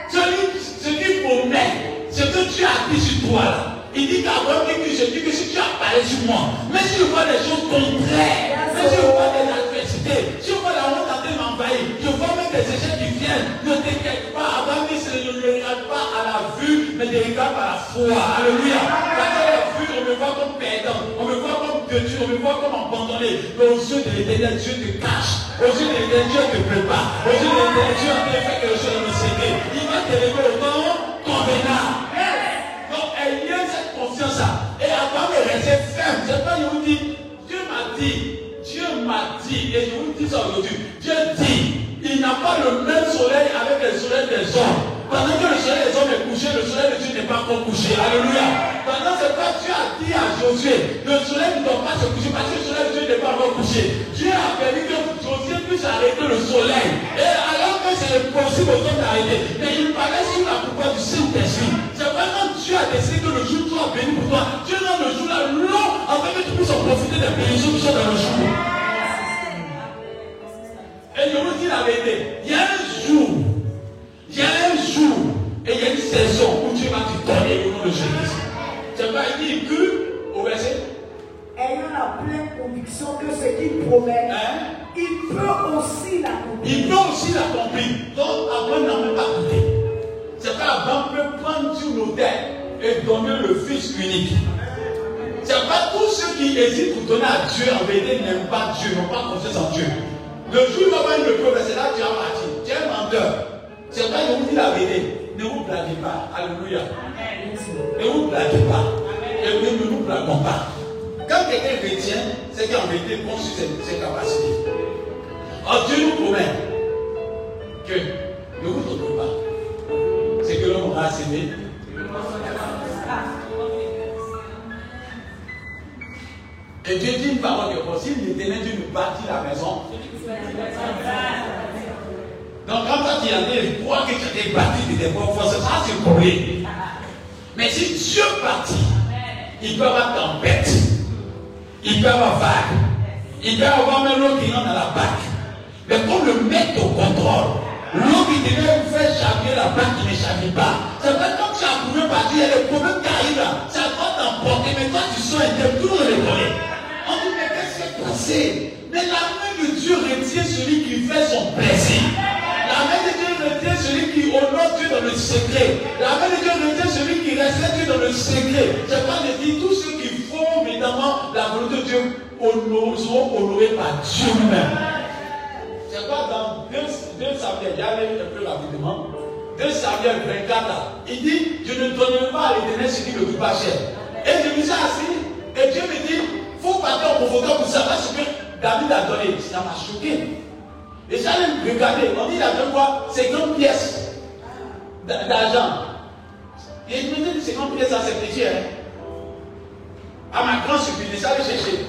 ce qui promet, ce que tu as dit sur toi là. Il dit qu'Abraham dit que je dis que si tu as parlé sur moi, mais si je vois des choses contraires, mais si je vois des adversités, si je vois la honte en train de m'envahir, je vois même des échecs qui viennent, ne t'inquiète pas, Abraham dit je ne regarde pas à la vue, mais je regarde par la foi. Alléluia. On me voit comme perdant, on me voit comme Dieu, on me voit comme abandonné. Mais aux yeux de l'éternel, Dieu te cache. Aux yeux de l'éternel, Dieu te prépare. Aux yeux de l'éternel, Dieu a fait quelque chose dans le Seigneur. Il va te lever au temps convenable. Donc, ayez cette confiance-là. Et avant de rester ferme, c'est pas je vous dis, Dieu m'a dit, Dieu m'a dit, et je vous dis ça aujourd'hui, Dieu dit, il n'a pas le même soleil avec le soleil des hommes. Pendant que le soleil des hommes est couché, le soleil de Dieu n'est pas encore couché. Alléluia. Le soleil ne doit pas se coucher parce que le soleil Dieu n'est pas encore couché. Dieu a permis que Josué puisse arrêter le soleil. Et alors que c'est impossible aux hommes d'arrêter. Mais il parlait sur la pouvoir du Saint-Esprit. C'est vraiment Dieu a décidé que le jour soit béni pour toi. Dieu rend le jour là long afin que tu puisses en profiter des bénédictions qui sont dans le jour. Et je vous dis la vérité, il y a un jour, il y a un jour, et il y a une saison où Dieu va te donner au nom de Jésus. Pas il dit que, au la pleine conviction que ce qu'il promet, hein, il peut aussi l'accomplir. il peut aussi l'accomplir. Donc, Abraham n'a même pas douté. C'est pas Abraham peut prendre sur nos et donner le Fils unique. C'est pas tous ceux qui hésitent pour donner à Dieu en vérité n'aiment pas Dieu, n'ont pas confiance en Dieu. Le jour où il une preuve, c'est là que tu vas partir. Tu es un menteur. C'est pas vous dis la vérité. Ne vous blaguez pas. Alléluia. Ne vous blaguez pas. Et ne ne nous blaguons pas. Quand quelqu'un chrétien, c'est qu'en vérité, il sur ses, ses capacités. Or, Dieu nous promet que ne vous trompez pas. C'est que l'homme aura semé. Et Dieu dit une parole que possible, l'éternel Dieu nous bâtit la maison. Donc quand toi tu arrives, crois que tu as bâti de tes propres forces, ça c'est le problème. Mais si Dieu bâtit, il peut avoir tempête, il peut avoir vague, Il peut avoir même l'eau qui rentre dans la bac. Mais comme le mettre au contrôle, l'eau qui devait faire chavirer la bac qui ne chavire pas. C'est vrai, comme tu as pouvait partir, il y a des problèmes qui arrivent là. Ça va t'emporter, mais toi tu sens interne, tout le monde. On dit, mais qu'est-ce qui est passé? Mais la main de Dieu retient celui qui fait son plaisir. La main de Dieu retient celui qui honore Dieu dans le secret. La main de Dieu retient celui qui respecte Dieu dans le secret. C'est pas de dire tous ceux qui la volonté de Dieu seront honorés par Dieu lui-même. C'est pas dans 2 Samuel, j'allais un peu rapidement. 2 Samuel 24, il dit, je ne donnerai pas à l'éternel ce qui ne coûte pas cher. Et je me suis assis, et Dieu me dit, faut partir au convoquant pour savoir ce que David a donné. Ça m'a choqué. Et j'allais regarder, on dit, il a donné quoi 50 pièces d'argent. Et je me dis, 50 pièces, ça c'est petit, hein. À ma grande surprise, j'allais chercher.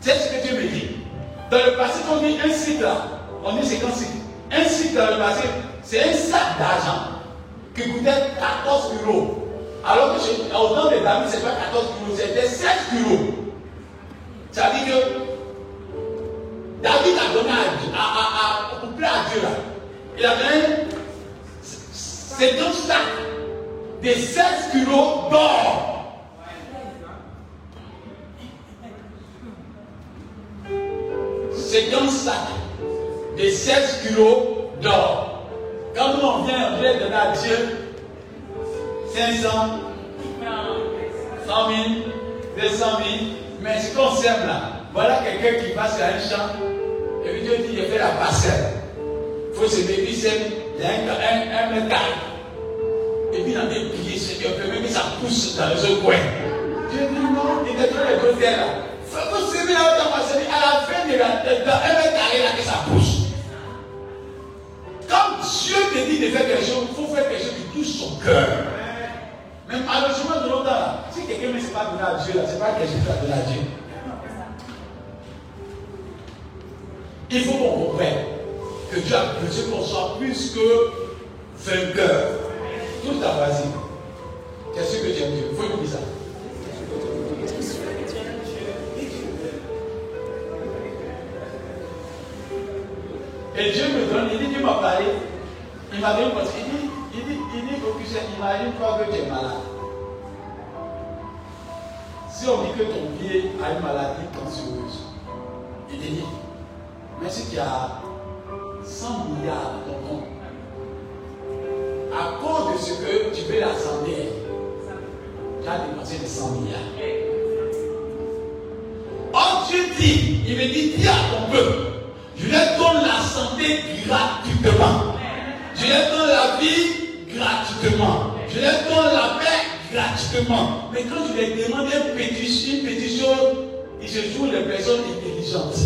C'est ce que Dieu me dit. Dans le passé, on dit un cycle là, on dit 50 cycles. Un cycle dans le passé, c'est un sac d'argent qui coûtait 14 euros. Alors que au temps de David, ce n'est pas 14 kilos, c'était 16 kilos. Ça veut dire que David a donné à, à, à, à, à Dieu là. Il a donné 50 sacs de 16 kilos d'or. C'est un sac de 16 kilos d'or. Quand nous on vient, on vient donner à Dieu 500, 100 000, 200 000, mais ce qu'on sème là, voilà quelqu'un qui passe à un champ, et puis Dieu dit, il fait la parcelle. Il faut se mettre, il y a un, un, un Et puis il a des pieds, Seigneur, même que ça pousse dans les autres coins. Dieu dit non, il te donne les côtés là. Semer là, à la fin de la, un mètre carré là que ça pousse. Quand Dieu te dit de faire quelque chose, il faut faire quelque chose qui touche son cœur. Mais malheureusement, de l'autre si quelqu'un ne s'est pas donné à Dieu, là, ce n'est pas quelque chose a donné à Dieu. Il faut qu'on comprenne que Dieu a besoin qu'on soit plus que vainqueur. Tout à voisine. Qu'est-ce que tu Dieu Il faut nous dire ça. Et Dieu me donne, il dit, Dieu m'a parlé. Il m'a donné parce qu'il dit, il dit, il dit, imagine-toi que tu es malade. Si on dit que ton pied a une maladie cancéreuse, il dit, mais si tu as 100 milliards dans ton à cause de ce que tu veux santé, tu as dépensé les 100 milliards. Oh Dieu dit, il me dit, dis à ton peuple, je leur donne la santé gratuitement. Je leur donne la vie gratuitement. Je leur donne la paix gratuitement. Mais quand je leur demande une pétition, une pétition ils se trouvent des personnes intelligentes.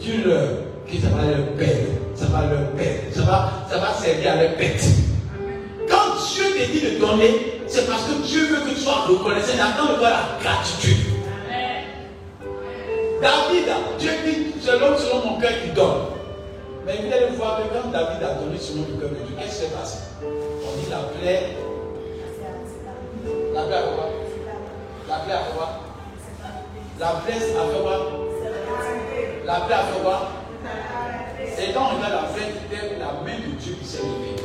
Dieu leur, que ça va leur paix, ça va leur paix, ça va, ça va servir à leur bête. Quand Dieu te dit de donner, c'est parce que Dieu veut que tu sois reconnaissant. Attends de toi la gratitude. David, Dieu dit, c'est l'homme selon cœur qui donne. Mais vous allez voir que quand David a donné selon le cœur de Dieu, qu'est-ce qui s'est passé? On dit la plaie. La plaie a fait quoi? La plaie a fait quoi? La plaie a fait quoi? La plaie a fait quoi? Et quand on regarde la plaie, c'était la main de Dieu qui s'est levée.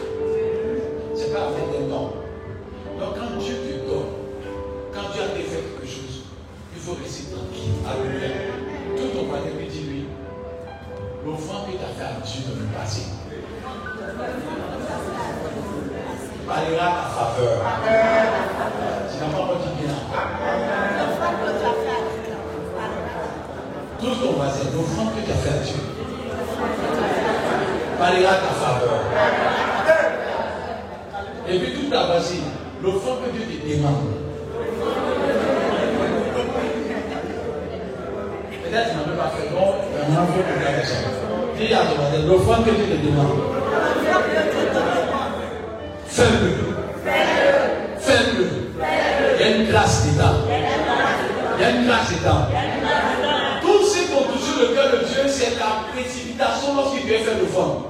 Ce n'est pas la main d'un homme. Donc quand Dieu te donne, quand Dieu a fait quelque chose, il faut rester tranquille. Alléluia. Tout ton lui, l'offrande que tu as fait à Dieu dans le passé parlera à ta faveur. Tu n'as pas encore dit bien. Tout ton voisin, l'offrande que tu as fait à Dieu parlera à ta faveur. Et puis toute ta voisine, l'offrande que Dieu te demande. Peut-être tu n'as même pas fait bon, mais on faut regarder ça. Dis à l'offrande que Dieu te demande. Fais-le. Fais-le. Il y a une grâce d'État. Il y a une grâce d'État. Tous ceux qui ont touché le cœur de Dieu, c'est la précipitation lorsqu'il devait faire l'offrande.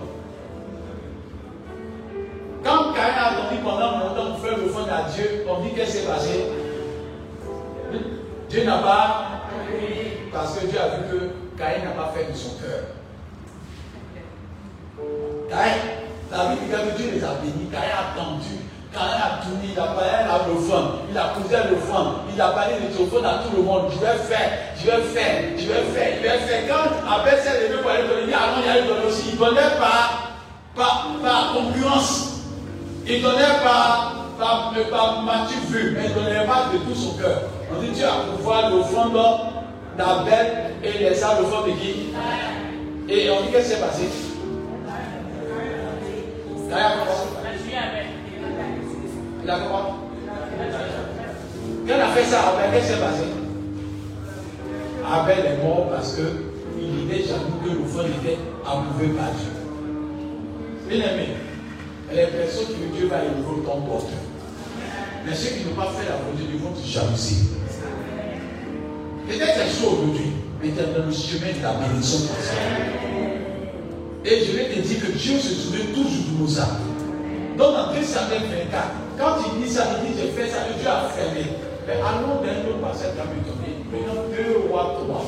Quand Caïn a attendu pendant longtemps pour faire l'offrande à Dieu, on dit qu'est-ce qui s'est passé Dieu n'a pas parce que Dieu a vu que Caïn faire de son cœur. Caïn, la Bible dit que Dieu les a bénis. Caïn a attendu. Caïn a tourné, il a parlé à l'offrande, il a posé l'offrande, il a parlé de l'offrande à tout le monde. Je vais faire, je vais faire, je vais faire, je vais faire. Quand Abel s'est levé pour aller donner, ah non, il allait donner aussi. Il donnait par, par, par concurrence. Il donnait par, par, par vu, mais il donnait pas de tout son cœur. On dit Dieu a pouvoir l'offrande d'Abel et les armes l'offrande de qui? Et on dit qu'est-ce qui s'est passé il a Quand on a fait ça, Abel, qu'est-ce qui s'est passé Abel est mort parce qu'il était jaloux que l'offrande était approuvé par Dieu. Bien aimé, les personnes que Dieu va élever ton porteur. Mais ceux qui n'ont pas fait la volonté de te jalouser. Peut-être c'est chaud aujourd'hui, mais tu es dans le chemin de la bénédiction et je vais te dire que Dieu se souvient toujours de nos âmes. Donc dans 2 Samuel 24, quand il dit ça, il dit j'ai fait ça, Dieu a fermé. Mais allons d'un autre passage dans le donné. Maintenant 2 rois 3.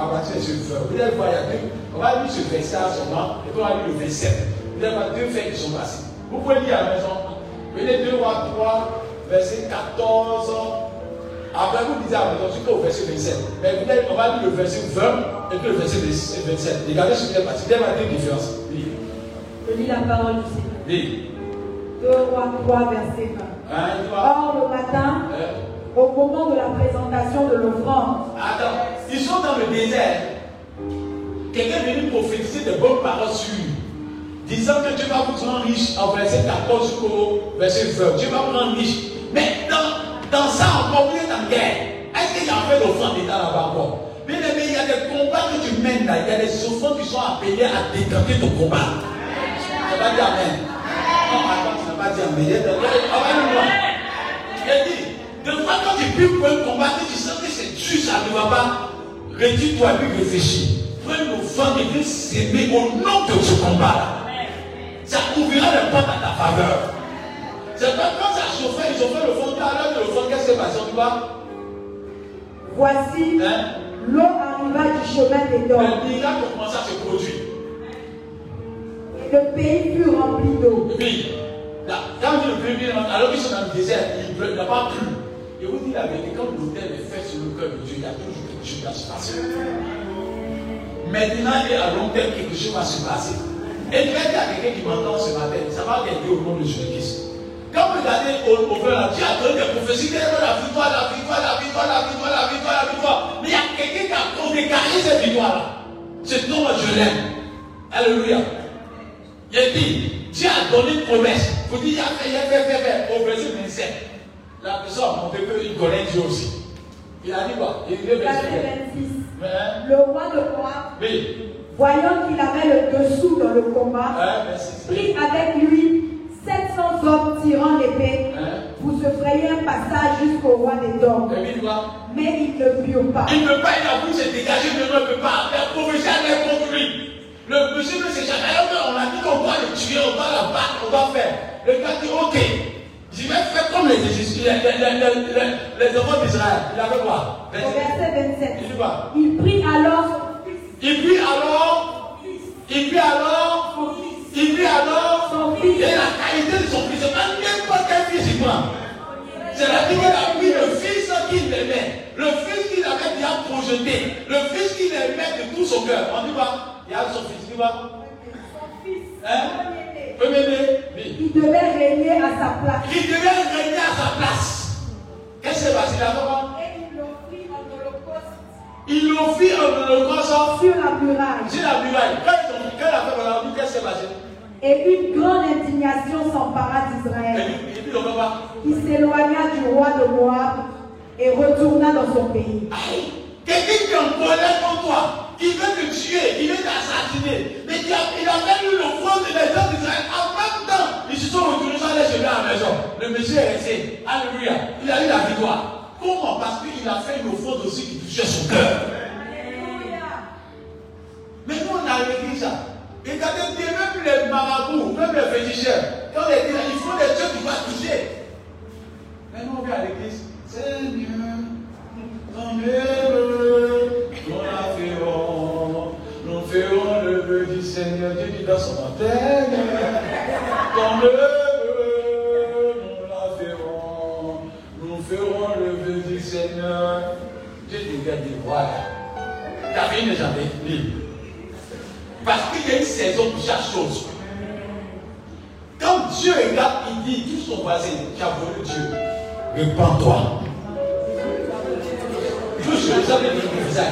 À partir de ce feu. Vous allez voir, il y a deux. On va lire ce verset à son nom et puis on va lire le 27. Vous allez voir deux faits qui sont passés. Vous pouvez lire à la maison. Venez 2 rois 3, verset 14. Après, vous lisez à maison jusqu'au verset 27. Mais vous allez, on va lire le verset 20 et puis le verset 27. Regardez ce qui est passé. Il y a une différence. Oui. Je lis la parole du Seigneur. Oui. 2 Rois 3, verset 20. Hein, Or, le matin, au moment de la présentation de l'offrande. Attends, ils sont dans le désert. Quelqu'un est venu prophétiser de bonnes paroles sur lui. Disant que Dieu va vous rendre riche en verset 14 jusqu'au verset 20. Dieu va vous rendre riche. Mais dans, ça, encore, vous êtes en guerre. Est-ce qu'il y a un peu d'état là-bas encore? Bien aimé, il y a des combats que tu mènes là. Il y a des offrandes qui sont appelées à détenter ton combat. Tu vas dire Amen. Non, attends, tu n'as pas dit Amen. Il dit, de fois quand tu pries pour un combat, tu sens que c'est dur, ça ne va pas. Retire-toi et puis réfléchis. Prends une offrande et s'aimer au nom de ce combat-là. Ça ouvrira les portes à ta faveur. C'est pas quand ça chauffait, ils ont fait le fond, alors le fond, qu'est-ce qui s'est passé, tu vois Voici. Hein? L'eau arriva du chemin des dents. Le miracle commença à se produire. Et le pays fut rempli d'eau. Oui. Quand le pays alors qu'ils sont dans le désert, il n'a pas plu. Et vous dites la vérité, quand l'autel est fait sur le cœur de Dieu, il y a toujours quelque chose qui va se passer. Maintenant, il est à long terme, quelque chose va se passer. Et je vais dire à quelqu'un qui m'entend ce matin, ça va aider au nom de Jésus-Christ. Quand vous regardez au, au là, Dieu a donné des prophéties, la victoire, la victoire, la victoire, la victoire, la victoire, la victoire. Mais il y a quelqu'un qui a contrecarré cette victoire-là. C'est toi, je l'aime. Alléluia. Il a dit, Dieu a donné une promesse. Vous dites, il a fait, il a fait, il a fait, au verset 27. La personne a montré qu'il connaît Dieu aussi. Il a dit quoi? Il dit verset 26. Le roi de Moab, oui. voyant qu'il avait le dessous dans le combat, prit avec lui 700 hommes tirant l'épée hein? pour se frayer un passage jusqu'au roi des dents. Mais ils ne purent pas. Il ne peut pas, il a voulu se dégager, mais il ne peut pas. La prophétie est contre lui. Le monsieur ne sait jamais. On a dit qu'on va le tuer, on va la battre, on va faire. Le gars dit ok. Je vais faire comme les, les, les, les enfants d'Israël. Il avait quoi? Au verset 27. Il prit alors son fils. Il prit alors. Il prit alors. Il dit alors. Et la qualité de son fils, c'est pas n'importe quel fils il prend. C'est-à-dire qu'il a pris le fils qu'il aimait, le fils qu'il avait bien projeté, le fils qu'il aimait de tout son cœur. On dit quoi? Il y a son fils, qui va Son fils. Hein oui. Il devait régner à sa place. Il devait régner à sa place. Qu'est-ce qui s'est passé là-bas Et il l'offrit en holocauste. Il l'offrit en holocauste sur la muraille. Sur la muraille. Quand il a fait la qu'est-ce qui s'est passé? Et une grande indignation s'empara d'Israël. Il s'éloigna du roi de Moab et retourna dans son pays. Quelqu'un qui en colère contre toi, qui veut te tuer, qui veut t'assassiner, mais il a, il a même eu le front des gens d'Israël. En même temps, ils se sont retournés sans aller chez à la maison. Le monsieur est resté. Alléluia. Il a eu la victoire. Comment? Parce qu'il a fait une offrande aussi qui touchait son cœur. Mais nous, on a vécu ça. Regardez bien, même les marabouts, même les féticheurs, quand les disent, il faut des dieux qui vont toucher. Maintenant, on vient à l'église. Seigneur, œuvre, nous la ferons, Seigneur Dieu dit dans son antenne, ton œuvre, nous la ferons, nous ferons le vœu du Seigneur. Dieu dit, regarde, voilà, ta vie n'est jamais libre. Parce qu'il y a une saison pour chaque chose. Quand Dieu regarde, il dit, tout son voisin, qui a volé Dieu, répands-toi. Touche le sol de visage.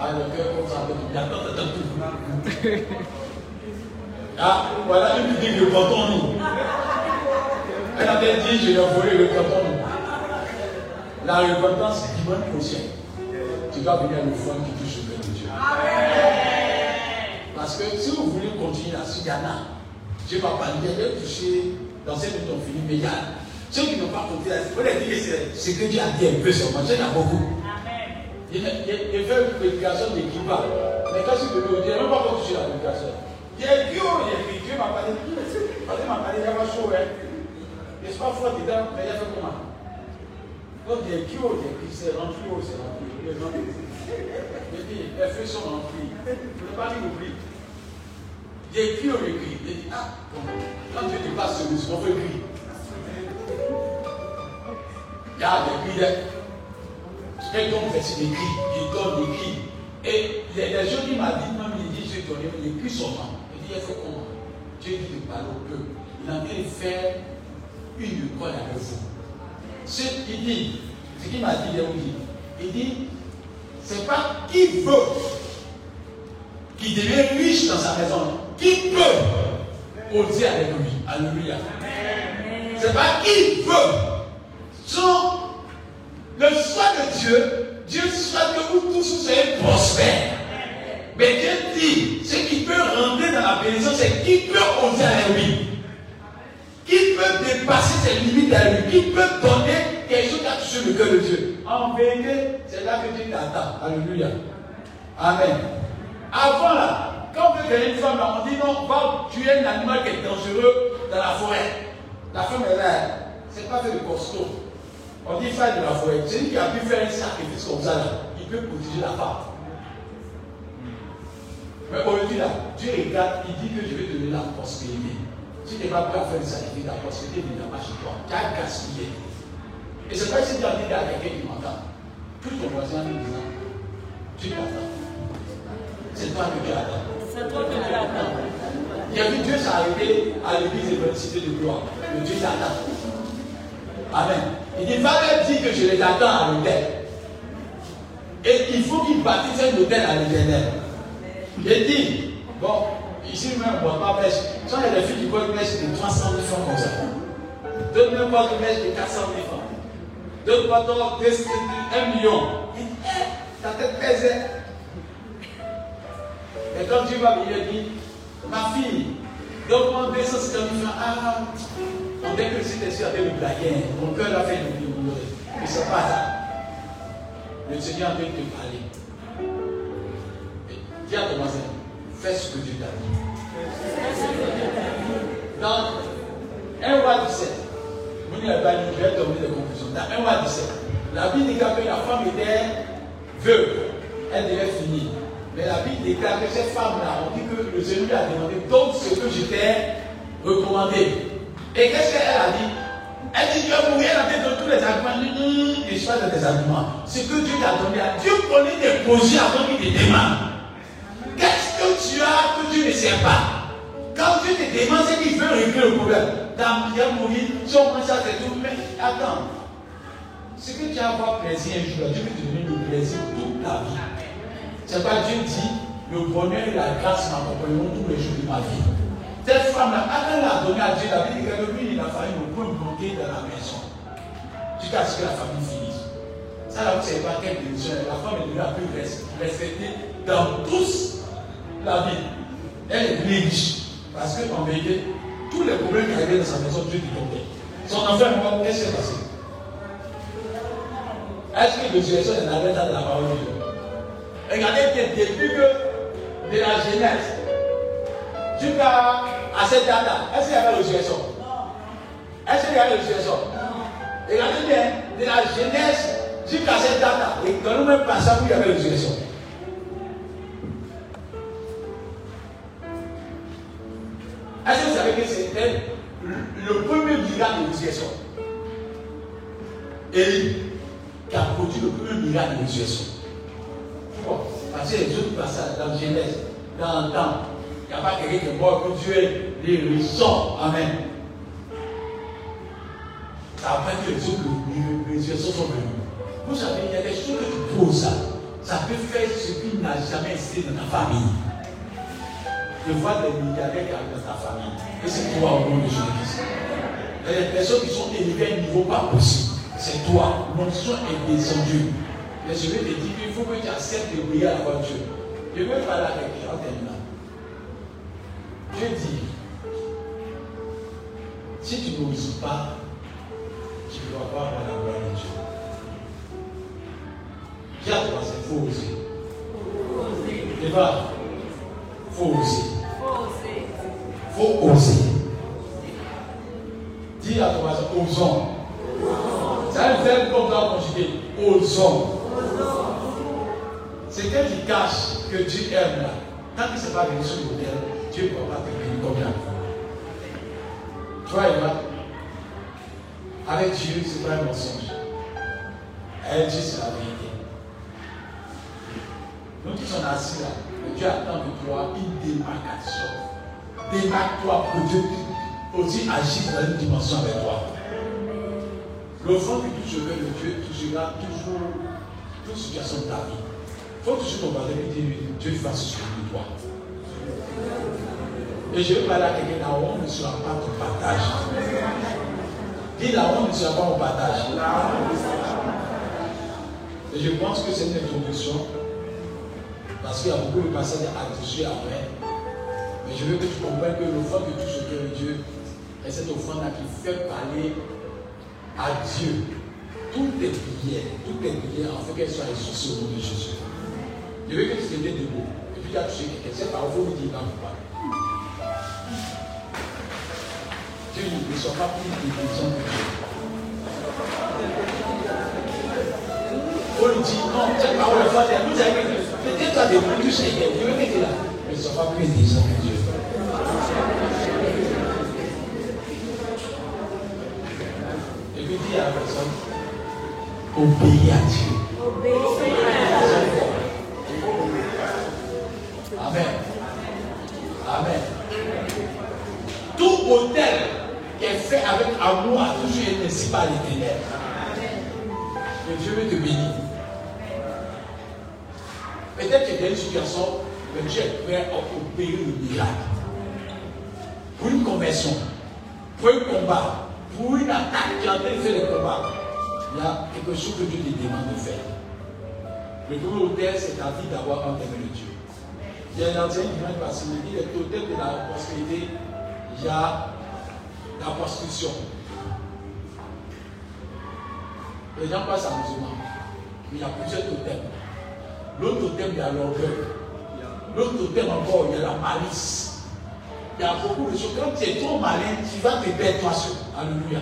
Ah, le cœur comme ça, il y a tout. Ah, voilà une qui dit repentons-nous. Elle avait dit, je lui ai volé, repentons-nous. La repentance, c'est bonne conscience. Tu vas venir le fond qui touche le de Dieu. Parce que si vous voulez continuer la suite, il y en a. Dieu va pas dire, toucher dans cette on il y a ceux qui n'ont pas compris, on a dit que c'est ce que Dieu a dit un peu sur moi. Il y en a beaucoup. Il, il, il fait une prédication de qui va. Mais quand je suis venu, il n'a même pas touché la prédication. Il y a Dieu, il a écrit, Dieu m'a parlé. Qu'il m'a parlé, il y a pas chaud, hein. Il n'est pas froid dedans, mais il a fait comment Donc Dieu, il a écrit, c'est rempli, c'est rempli. Il dit, les feux sont remplis. Il ne pas dire oublie. Il écrit. Il dit, ah, bon, quand te passe sur nous, on fait écrire. Il y a des cris et c'est écrit, il donne l'écrit. Et les, les gens qui m'ont dit, même il dit, je donne, il écrit son nom. Il dit, il faut comment Dieu dit de parler au peuple. Il a envie de faire une école avec vous. Ce qu'il dit, ce qu'il m'a dit, il dit, c'est pas qui veut qui devient riche dans sa maison, qui peut oser avec lui. Alléluia. C'est pas qui veut. Sans le choix de Dieu, Dieu souhaite que vous tous soyez prospères. Mais Dieu dit, ce qui peut rentrer dans la bénédiction, c'est qui peut oser avec lui. Qui peut dépasser ses limites à lui? Qui peut donner quelque chose touché le cœur de Dieu? En vérité, c'est là que Dieu t'attend. Alléluia. Amen. Avant là, quand on veut gagner une femme, on dit non, va tuer un animal qui est dangereux dans la forêt. La femme est là. C'est pas fait de costaud. On dit faire de la forêt. Celui qui a pu faire un sacrifice comme ça, là, il peut protéger la femme. Mais aujourd'hui, là, Dieu regarde, il dit que je vais donner la prospérité. Tu n'es pas prêt à faire le sacrifice, la prospérité ne vient pas chez toi. Tu as gaspillé. Et c'est pas si tu as dit à quelqu'un qui m'entend. Tout ton voisin nous disant, tu t'attends. C'est toi que tu attends. C'est toi que tu attends. Il y a vu Dieu s'arrêter à l'église évangélistique de gloire. Le Dieu t'attend. Amen. Il dit, va leur dire que je les attends à l'hôtel. Et il faut qu'ils bâtissent un hôtel à l'éternel. Il dit, bon, ici même on ne boit pas pêche. Si il y a des filles qui boivent pêche de 300 000 francs comme ça. D'autres même boivent de pêche de 400 000 francs. D'autres boivent de 1 million. Il dit, eh, ta tête pèse. Et quand Dieu va venir, il dit, ma fille, donne-moi 250 000 francs. Ah, on que c'était sur avec le mon cœur a fait le boulot. Mais ce n'est pas ça. Le Seigneur veut te parler. Dis à fais ce que Dieu t'a dit. Dans 1 roi 17, vous n'avez pas je vais donner des conclusions. Dans 1 roi 17, la Bible déclare que la femme était veuve. Elle devait finir. Mais la Bible déclare que cette femme-là, on dit que le Seigneur lui a demandé donc ce que je t'ai recommandé. Et qu'est-ce qu'elle a dit? Elle dit, vas mourir, elle a dit tous les arguments. Il dit, pas de tes arguments. Ce que Dieu t'a donné, Dieu connaît tes projets avant qu'il te demande. Qu'est-ce que tu as que Dieu ne sait pas Quand Dieu te demande, c'est qu'il veut régler le problème. Dans bien mourir, si on prend ça, c'est tout. Mais attends. Ce que tu as avoir plaisir un jour, Dieu veut te donner le plaisir toute ta vie. C'est pas Dieu dit, le bonheur et la grâce m'accompagneront tous les jours de ma vie. Cette femme-là, elle l'a donné à Dieu, la vie que lui, il a fallu le point dans la maison. Jusqu'à ce que la famille finisse. Ça, là, vous savez pas quelle décision. La femme est devenue la plus respectée dans tous la vie. Elle est riche. Parce qu'en vérité, tous les problèmes qui arrivaient dans sa maison, Dieu lui tombait. Son enfant, qu'est-ce qui s'est passé? Est-ce que le Dieu est dans de la parole de Dieu Regardez bien, depuis que de la jeunesse jusqu'à cette date-là, est-ce qu'il y avait le GSO Est-ce qu'il y avait le GSO Regardez bien, de la jeunesse Jusqu'à cette date-là, et dans le même passage où il y avait le Est-ce que vous savez que c'était le premier miracle de résurrection Élie, qui a produit le premier miracle de résurrection. Pourquoi Parce que les autres passages dans Genèse, dans le temps, il n'y a pas quelqu'un qui est mort que Dieu les ressort. Amen. Ça a que les autres résurrections sont venues. Vous savez, il y a des choses que tu poses, ça, ça peut faire ce qui n'a jamais existé dans ta famille de voir des milliardaires qui arrivent dans ta famille. Et c'est toi au nom de Jésus-Christ. A des personnes qui sont élevées à un niveau pas possible. C'est toi. L'onction est descendue. Mais je vais te dire qu'il faut que tu acceptes de briller à la voiture. Je vais parler avec toi en terminant. Dieu dit, si tu n'oses pas, tu ne vas pas avoir la gloire de Dieu. Dis à toi, c'est faut oser. Il va. faut oser faut oser. Dis à ton voisin, osons. C'est un verbe qu'on doit conjuguer. Osons. C'est quelqu'un qui cache que Dieu aime là. Tant qu'il ne s'est pas venu sur le modèle, Dieu ne peut pas te bénir comme il Tu vois, il va. Avec Dieu, ce n'est pas un mensonge. Avec Dieu, c'est la vérité. Nous qui sommes assis là, Dieu attend de toi une démarcation démarque-toi pour Dieu aussi agir dans une dimension avec toi. L'offrande que tu veux, le Dieu touchera toujours toute situation de ta vie. Il faut toucher ton voisin et dire Dieu fasse ce de toi. Et je vais parler à quelqu'un, la honte ne sera pas ton partage. Dis honte ne sera pas mon partage. Et je pense que c'est une introduction. Parce qu'il y a beaucoup de passages à toucher après. Mais je veux que tu comprennes que l'offrande que touche le cœur de Dieu est cette offrande-là qui fait parler à Dieu toutes tes prières, toutes tes prières, fait qu'elles soient ressourcées au nom de Jésus. Je veux que tu te mettes debout. Et puis tu as touché quelqu'un. C'est par vous dire vous parlez. Dieu ne soit pas plus intelligent que Dieu. Paul dit non, cette parole est peut-être tu as des tu sais, Dieu est là. Mais soit pas plus que Dieu. dis à la personne, obéis à Dieu. Amen. Amen. Tout hôtel qui est fait avec amour a toujours été ainsi par l'éternel. Que Dieu veut te bénir. Que situation, mais Dieu est prêt à opérer le miracle. Pour une conversion, pour un combat, pour une attaque qui est en train de faire le combat, il y a quelque chose que Dieu te demande de faire. Le premier hôtel, c'est ta vie d'avoir un de Dieu. Il y a un ancien qui m'a passé, il dit le hôtel de la prospérité, il y a la prostitution. Les gens passent à musulman, mais il y a plusieurs totems. L'autre totem, il y a l'orgueil. L'autre totem encore, il y a la malice. Il y a beaucoup de choses. Quand tu es trop malin, tu vas te perdre toi seul. Alléluia.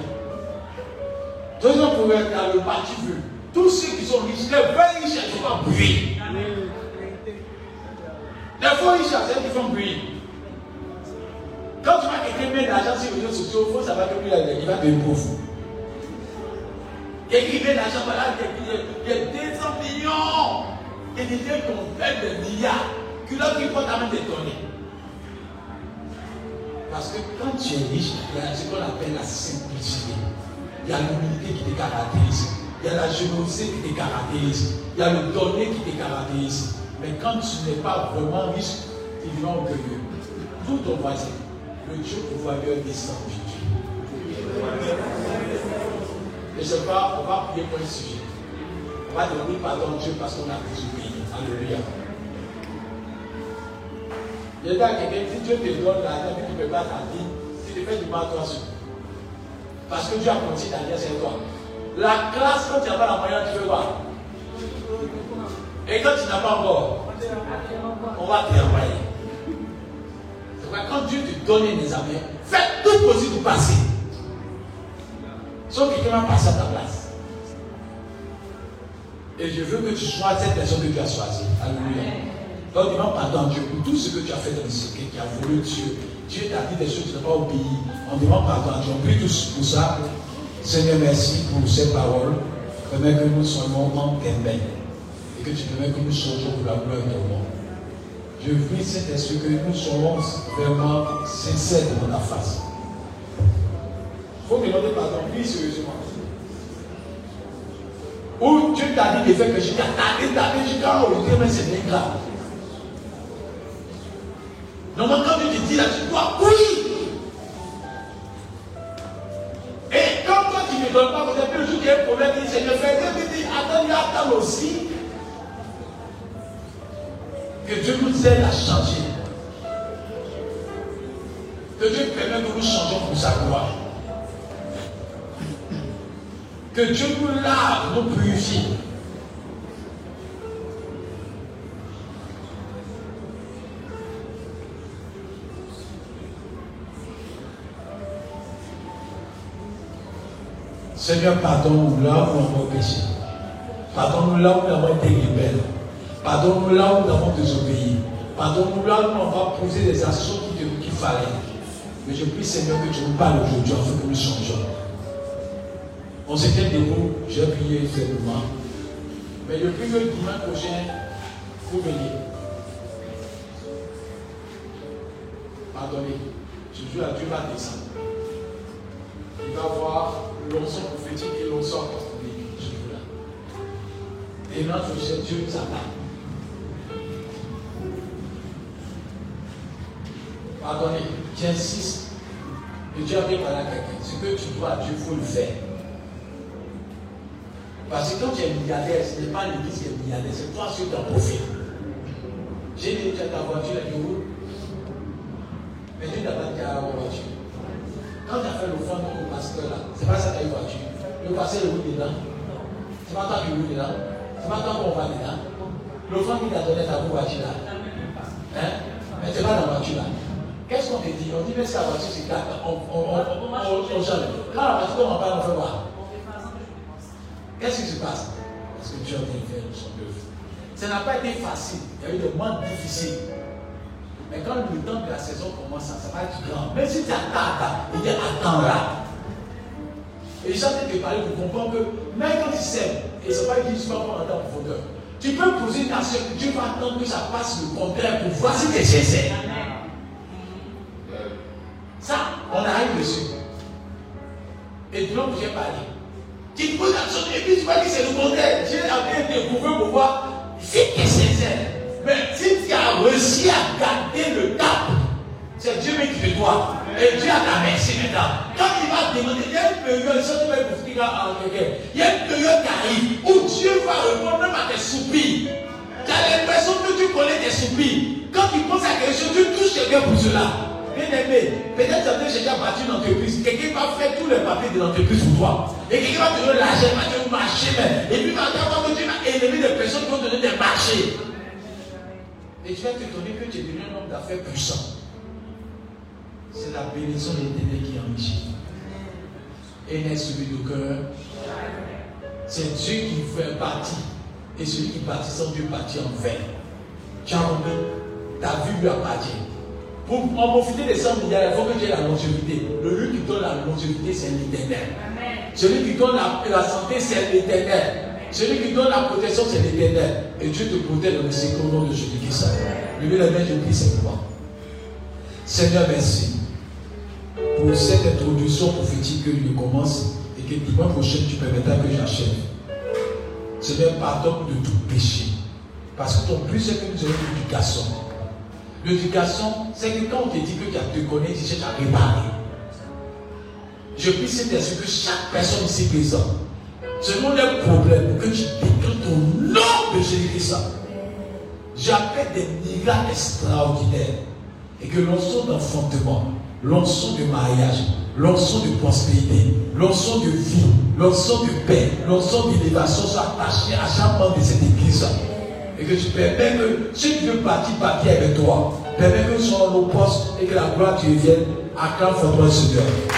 Deuxième problème, dans le bas, tu veux. Tous ceux qui sont riches, les vrais riches, ils pas bruit. Les faux riches, qui font bruit. Quand tu vois quelqu'un met de l'argent sur les réseaux sociaux, il faut savoir que lui, il va devenir pauvre. Quelqu'un met l'argent, voilà, il y a 200 millions. Et qui ont fait des milliards. Que là, qui portent à main d'étonner. Parce que quand tu es riche, il y a ce qu'on appelle la simplicité. Il y a l'humilité qui te caractérise. Il y a la générosité qui te caractérise. Il y a le donner qui te caractérise. Mais quand tu n'es pas vraiment riche, tu es orgueilleux. Tout ton voisin, le Dieu pouvoireur descend aujourd'hui. Et je sais pas, on va prier pour un sujet. Va pardon Dieu parce qu'on a désobéi. Alléluia. Je dis à quelqu'un, si Dieu te donne l'argent tu ne peux pas ta vie, tu te fais du mal toi. Parce que Dieu a continué ta c'est toi. La classe, quand tu n'as pas la moyenne, tu fais quoi? Et quand tu n'as pas encore, on va te envoyer. C'est pourquoi quand Dieu te donne des amis, fais tout possible pour passer. Sauf que quelqu'un va passer à ta place. Et je veux que tu sois cette personne que tu as choisie. Alléluia. Donc demande pardon à Dieu pour tout ce que tu as fait dans le secret, qui a voulu Dieu. Dieu t'a dit des choses que tu n'as pas obéi. On demande pardon à Dieu. On prie tous pour ça. Seigneur, merci pour ces paroles. Permets que nous soyons en Kemben. Et que tu permets que nous changeons pour la gloire de ton nom. Je prie, Saint-Esprit, que nous soyons vraiment sincères devant ta face. Il faut demander pardon, oui, sérieusement. Ou Dieu t'a dit de faire que je t'ai attardé, attardé, je t'ai oh, mais c'est bien grave. Normalement, quand Dieu te dit là, tu dois oui. Et quand toi tu ne donnes pas, vous avez le jour qu'il y un problème, il dit Seigneur, fais, Dieu dit attends, il attend aussi. Que Dieu nous aide à changer. Que Dieu permette que nous changions pour sa gloire. Que Dieu nous lave, nous purifie. Seigneur, pardonne-nous là où nous avons péché. Pardonne-nous là où nous avons été rebelles. Pardonne-nous là où nous avons désobéi. Pardonne-nous là où nous avons posé des actions qu'il fallait. Mais je prie, Seigneur, que tu nous parles aujourd'hui afin que nous changeons. On s'était debout, j'ai prié simplement. Mais le dimanche prochain, vous venez. Pardonnez. Jure à Dieu va descendre. Il va voir l'onction prophétique et l'onction apostolique. Je vous là. Et notre Dieu nous attend. Pardonnez, j'insiste. Et Dieu a dit à quelqu'un. Ce que tu dois Dieu, il faut le faire. Parce que quand tu es milliardaire, ce n'est pas l'église qui est milliardaire, c'est toi qui t'en profites. J'ai dit, tu as ta voiture, est Mais tu n'as pas de ta voiture. Quand tu as fait le fond au pasteur là, c'est pas ça que tu as une voiture. Le pasteur est où dedans C'est pas toi qui roule dedans C'est pas toi qu'on va dedans Le fond qui t'a donné ta voiture là. Hein Mais tu pas la voiture là. Qu'est-ce qu'on te dit On dit, mais la voiture c'est garde, on, on, on, on, on, la on parle, on fait voir. Qu'est-ce qui se passe? Parce que Dieu a fait son œuvre. Ça n'a pas été facile. Il y a eu des moments difficiles. Mais quand le temps de la saison commence, ça va être grand. Même si tu attends, il dit attendra. Et envie de te parler pour comprendre que même quand tu sèmes, et ce n'est pas une histoire pour rentrer en profondeur, tu peux poser une action, Dieu va attendre que ça passe le contraire pour voir si tu es sincère. Ça, on arrive dessus. Et donc, j'ai parlé. Tu la question et puis tu vas dire c'est le contraire. Dieu a bien découvert pour voir si tu es sincère. Mais si tu as réussi à garder le cap, c'est Dieu qui te doit. Et Dieu a ta merci maintenant. Quand il va demander, il y a une période, ça tu vas dire à quelqu'un, il y a une période qui arrive où Dieu va répondre même à tes soupirs. Tu as l'impression que tu connais tes soupirs. Quand tu penses à quelque chose, tu touches quelqu'un pour cela. Bien aimé, peut-être que tu as bâti une entreprise, quelqu'un va faire tous les papiers de l'entreprise pour toi. Et quelqu'un va te donner l'argent, va te marcher même. Et puis que tu vas élever des personnes qui vont te donner des marchés. Et tu vas te donner que tu es devenu un homme d'affaires puissant. C'est la bénédiction de l'éternel qui enrichit. Et n'est celui de cœur. C'est Dieu qui fait partie. Et celui qui bâtit sans Dieu bâtit en vain. Tu as Ta vie lui appartient. Pour en profiter des 100 milliards, il faut que tu aies la longévité. Le lieu qui donne la longévité, c'est l'éternel. Celui qui donne la, santé, c'est l'éternel. Celui qui donne la protection, c'est l'éternel. Et Dieu te protège dans le secret nom de Jésus-Christ. Levez la main, je prie simplement. Seigneur, merci pour cette introduction prophétique que je commence et que dimanche prochain tu permettras que j'achève. Seigneur, pardonne de tout péché. Parce que ton but, c'est que nous ayons l'éducation. L'éducation, c'est que quand on te dit que tu te connais, tu cherches à réparer. Je prie cet esprit que chaque personne ici présente, selon les problèmes, que tu déclares au nom de Jésus-Christ. J'appelle des miracles extraordinaires. Et que l'onction d'enfantement, l'onction de mariage, l'onction de prospérité, l'onction de vie, l'onction de paix, l'onction d'élévation soit attachée à chaque membre de cette église et que tu permets que ceux qui veulent partir, partir avec toi. Permets que nous soyons nos postes et que la gloire te vienne. Acclame toi Seigneur.